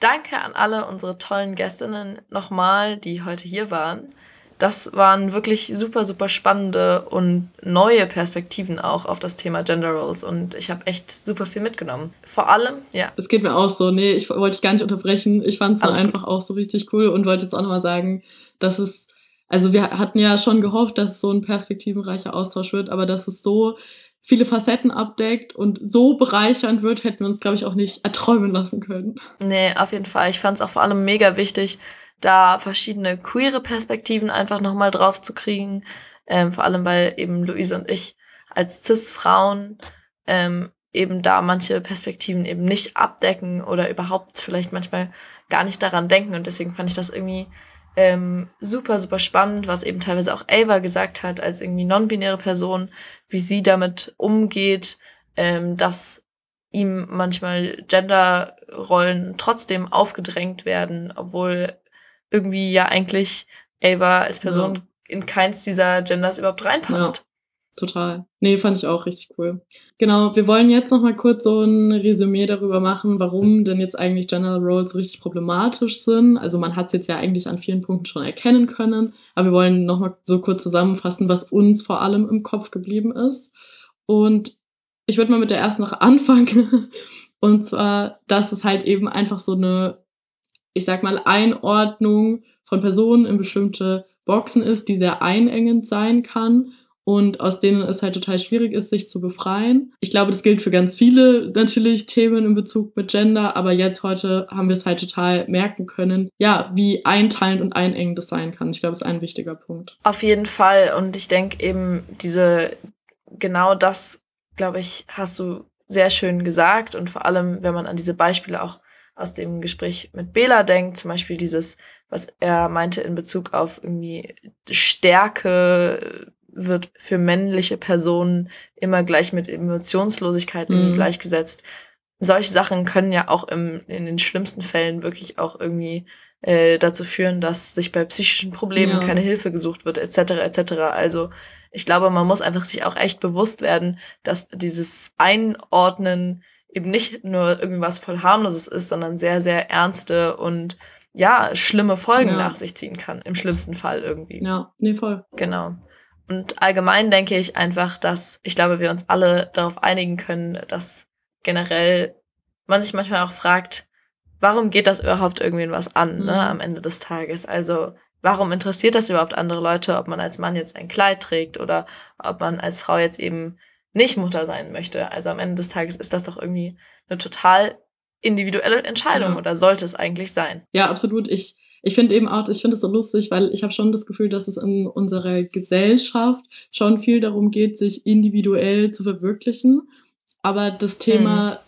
danke an alle unsere tollen Gästinnen nochmal, die heute hier waren das waren wirklich super, super spannende und neue Perspektiven auch auf das Thema Gender Roles und ich habe echt super viel mitgenommen. Vor allem, ja. Es geht mir auch so, nee, ich wollte dich gar nicht unterbrechen. Ich fand es einfach gut. auch so richtig cool und wollte jetzt auch nochmal sagen, dass es, also wir hatten ja schon gehofft, dass es so ein perspektivenreicher Austausch wird, aber dass es so viele Facetten abdeckt und so bereichernd wird, hätten wir uns, glaube ich, auch nicht erträumen lassen können. Nee, auf jeden Fall. Ich fand es auch vor allem mega wichtig, da verschiedene queere Perspektiven einfach nochmal drauf zu kriegen. Ähm, vor allem, weil eben Luise und ich als Cis-Frauen ähm, eben da manche Perspektiven eben nicht abdecken oder überhaupt vielleicht manchmal gar nicht daran denken. Und deswegen fand ich das irgendwie ähm, super, super spannend, was eben teilweise auch Ava gesagt hat, als irgendwie non-binäre Person, wie sie damit umgeht, ähm, dass ihm manchmal Genderrollen trotzdem aufgedrängt werden, obwohl irgendwie ja eigentlich Ava als Person ja. in keins dieser Genders überhaupt reinpasst. Ja, total. Nee, fand ich auch richtig cool. Genau, wir wollen jetzt noch mal kurz so ein Resümee darüber machen, warum denn jetzt eigentlich Gender Roles richtig problematisch sind. Also man hat es jetzt ja eigentlich an vielen Punkten schon erkennen können, aber wir wollen noch mal so kurz zusammenfassen, was uns vor allem im Kopf geblieben ist. Und ich würde mal mit der ersten noch *laughs* anfangen. Und zwar, dass es halt eben einfach so eine ich sag mal, Einordnung von Personen in bestimmte Boxen ist, die sehr einengend sein kann und aus denen es halt total schwierig ist, sich zu befreien. Ich glaube, das gilt für ganz viele natürlich Themen in Bezug mit Gender, aber jetzt heute haben wir es halt total merken können, ja, wie einteilend und einengend das sein kann. Ich glaube, das ist ein wichtiger Punkt. Auf jeden Fall und ich denke eben diese genau das, glaube ich, hast du sehr schön gesagt und vor allem, wenn man an diese Beispiele auch aus dem Gespräch mit Bela denkt, zum Beispiel dieses, was er meinte in Bezug auf irgendwie Stärke wird für männliche Personen immer gleich mit Emotionslosigkeit mhm. gleichgesetzt. Solche Sachen können ja auch im, in den schlimmsten Fällen wirklich auch irgendwie äh, dazu führen, dass sich bei psychischen Problemen Ja. keine Hilfe gesucht wird, etc. etc. Also ich glaube, man muss einfach sich auch echt bewusst werden, dass dieses Einordnen eben nicht nur irgendwas voll harmloses ist, sondern sehr, sehr ernste und ja, schlimme Folgen Ja. nach sich ziehen kann, im schlimmsten Fall irgendwie. Ja, nee, voll. Genau. Und allgemein denke ich einfach, dass ich glaube, wir uns alle darauf einigen können, dass generell man sich manchmal auch fragt, warum geht das überhaupt irgendwen was an, Mhm. ne, am Ende des Tages? Also, warum interessiert das überhaupt andere Leute, ob man als Mann jetzt ein Kleid trägt oder ob man als Frau jetzt eben nicht Mutter sein möchte? Also am Ende des Tages ist das doch irgendwie eine total individuelle Entscheidung Ja. oder sollte es eigentlich sein? Ja, absolut. Ich, ich finde eben auch, ich finde es so lustig, weil ich habe schon das Gefühl, dass es in unserer Gesellschaft schon viel darum geht, sich individuell zu verwirklichen. Aber das Thema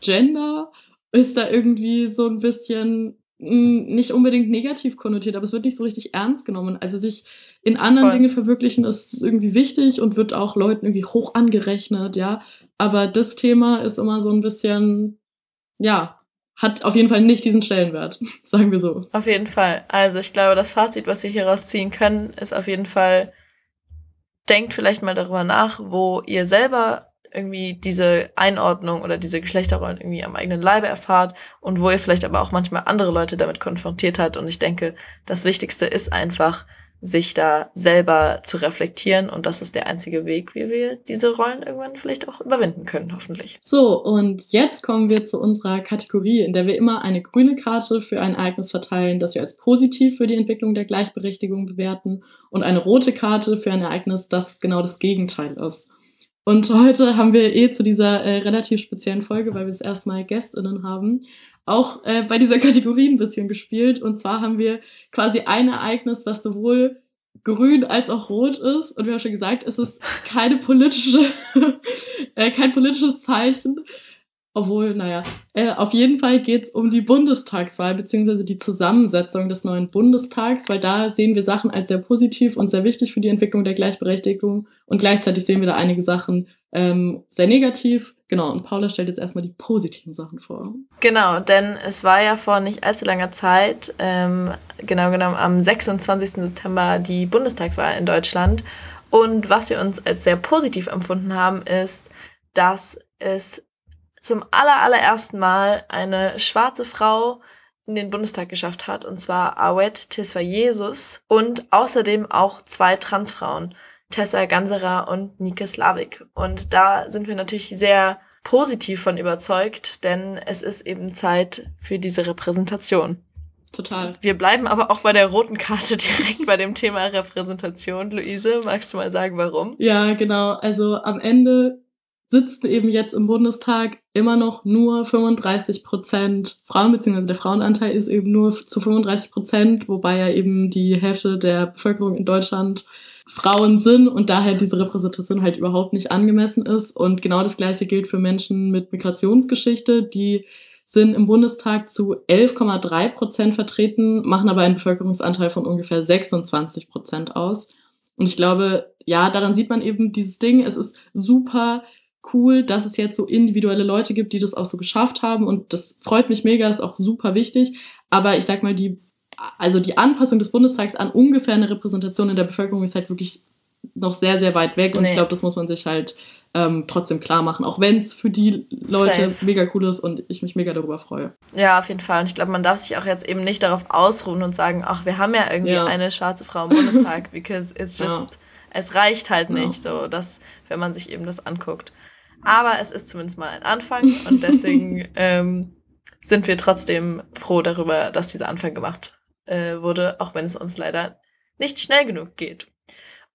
Gender ist da irgendwie so ein bisschen nicht unbedingt negativ konnotiert, aber es wird nicht so richtig ernst genommen. Also sich in anderen Voll. Dinge verwirklichen ist irgendwie wichtig und wird auch Leuten irgendwie hoch angerechnet, ja. Aber das Thema ist immer so ein bisschen, ja, hat auf jeden Fall nicht diesen Stellenwert, *laughs* sagen wir so. Auf jeden Fall. Also ich glaube, das Fazit, was wir hier rausziehen können, ist auf jeden Fall, denkt vielleicht mal darüber nach, wo ihr selber irgendwie diese Einordnung oder diese Geschlechterrollen irgendwie am eigenen Leibe erfahrt und wo ihr vielleicht aber auch manchmal andere Leute damit konfrontiert habt. Und ich denke, das Wichtigste ist einfach, sich da selber zu reflektieren und das ist der einzige Weg, wie wir diese Rollen irgendwann vielleicht auch überwinden können, hoffentlich. So, und jetzt kommen wir zu unserer Kategorie, in der wir immer eine grüne Karte für ein Ereignis verteilen, das wir als positiv für die Entwicklung der Gleichberechtigung bewerten und eine rote Karte für ein Ereignis, das genau das Gegenteil ist. Und heute haben wir eh zu dieser äh, relativ speziellen Folge, weil wir es erstmal GästInnen haben, auch äh, bei dieser Kategorie ein bisschen gespielt. Und zwar haben wir quasi ein Ereignis, was sowohl grün als auch rot ist. Und wir haben schon gesagt, es ist keine politische, *laughs* äh, kein politisches Zeichen. Obwohl, naja, äh, auf jeden Fall geht's um die Bundestagswahl beziehungsweise die Zusammensetzung des neuen Bundestags, weil da sehen wir Sachen als sehr positiv und sehr wichtig für die Entwicklung der Gleichberechtigung und gleichzeitig sehen wir da einige Sachen ähm, sehr negativ. Genau, und Paula stellt jetzt erstmal die positiven Sachen vor. Genau, denn es war ja vor nicht allzu langer Zeit, ähm, genau genommen am 26. September, die Bundestagswahl in Deutschland. Und was wir uns als sehr positiv empfunden haben, ist, dass es zum aller, allerersten Mal eine schwarze Frau in den Bundestag geschafft hat, und zwar Awet Tisfa Jesus und außerdem auch zwei Transfrauen, Tessa Ganserer und Nike Slavik. Und da sind wir natürlich sehr positiv von überzeugt, denn es ist eben Zeit für diese Repräsentation. Total. Wir bleiben aber auch bei der roten Karte *laughs* direkt bei dem Thema Repräsentation. Luise, magst du mal sagen, warum? Ja, genau. Also am Ende sitzen eben jetzt im Bundestag immer noch nur 35 Prozent Frauen, beziehungsweise der Frauenanteil ist eben nur zu 35 Prozent, wobei ja eben die Hälfte der Bevölkerung in Deutschland Frauen sind und daher diese Repräsentation halt überhaupt nicht angemessen ist. Und genau das Gleiche gilt für Menschen mit Migrationsgeschichte, die sind im Bundestag zu 11,3 Prozent vertreten, machen aber einen Bevölkerungsanteil von ungefähr 26 Prozent aus. Und ich glaube, ja, daran sieht man eben dieses Ding. Es ist super cool, dass es jetzt so individuelle Leute gibt, die das auch so geschafft haben. Und das freut mich mega, ist auch super wichtig. Aber ich sag mal, die, also die Anpassung des Bundestags an ungefähr eine Repräsentation in der Bevölkerung ist halt wirklich noch sehr, sehr weit weg. Und Nee. ich glaube, das muss man sich halt ähm, trotzdem klar machen. Auch wenn es für die Leute Safe. mega cool ist und ich mich mega darüber freue. Ja, auf jeden Fall. Und ich glaube, man darf sich auch jetzt eben nicht darauf ausruhen und sagen, ach, wir haben ja irgendwie Ja. eine schwarze Frau im Bundestag, *laughs* because it's Ja. just, es reicht halt Ja. nicht so, dass, wenn man sich eben das anguckt. Aber es ist zumindest mal ein Anfang und deswegen *laughs* ähm, sind wir trotzdem froh darüber, dass dieser Anfang gemacht äh, wurde, auch wenn es uns leider nicht schnell genug geht.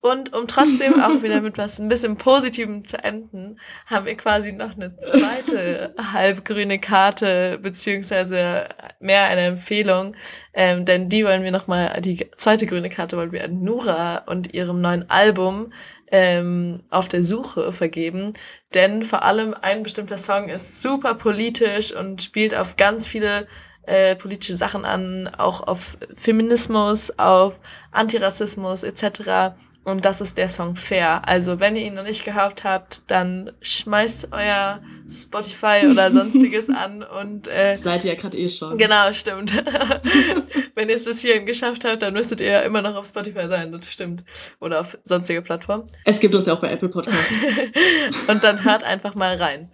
Und um trotzdem auch wieder mit was ein bisschen Positivem zu enden, haben wir quasi noch eine zweite *laughs* halbgrüne Karte, beziehungsweise mehr eine Empfehlung. Ähm, denn die wollen wir nochmal, die zweite grüne Karte wollen wir an Nura und ihrem neuen Album ähm, auf der Suche vergeben. Denn vor allem ein bestimmter Song ist super politisch und spielt auf ganz viele äh, politische Sachen an, auch auf Feminismus, auf Antirassismus etc. Und das ist der Song Fair. Also wenn ihr ihn noch nicht gehört habt, dann schmeißt euer Spotify oder *laughs* sonstiges an und äh, Seid ihr ja gerade eh schon. Genau, stimmt. *laughs* wenn ihr es bis hierhin geschafft habt, dann müsstet ihr ja immer noch auf Spotify sein, das stimmt. Oder auf sonstige Plattformen. Es gibt uns ja auch bei Apple Podcasts. *laughs* und dann hört einfach mal rein.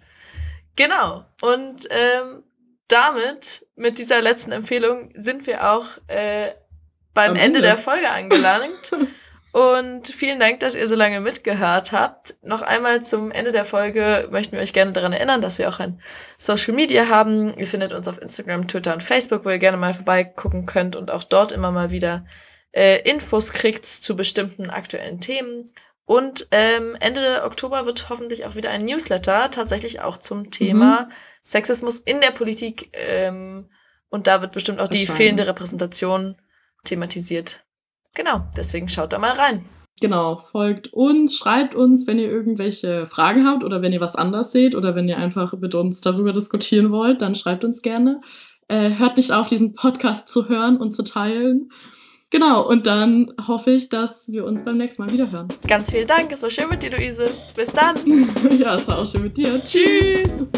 Genau. Und ähm, damit, mit dieser letzten Empfehlung, sind wir auch äh, beim Am Ende der Folge angelangt. *laughs* Und vielen Dank, dass ihr so lange mitgehört habt. Noch einmal zum Ende der Folge möchten wir euch gerne daran erinnern, dass wir auch ein Social Media haben. Ihr findet uns auf Instagram, Twitter und Facebook, wo ihr gerne mal vorbeigucken könnt und auch dort immer mal wieder äh, Infos kriegt zu bestimmten aktuellen Themen. Und ähm, Ende Oktober wird hoffentlich auch wieder ein Newsletter, tatsächlich auch zum Thema Sexismus in der Politik. Ähm, und da wird bestimmt auch die fehlende Repräsentation thematisiert. Genau, deswegen schaut da mal rein. Genau, folgt uns, schreibt uns, wenn ihr irgendwelche Fragen habt oder wenn ihr was anders seht oder wenn ihr einfach mit uns darüber diskutieren wollt, dann schreibt uns gerne. Äh, hört nicht auf, diesen Podcast zu hören und zu teilen. Genau, und dann hoffe ich, dass wir uns beim nächsten Mal wieder hören. Ganz vielen Dank, es war schön mit dir, Luise. Bis dann. *laughs* ja, es war auch schön mit dir. Tschüss.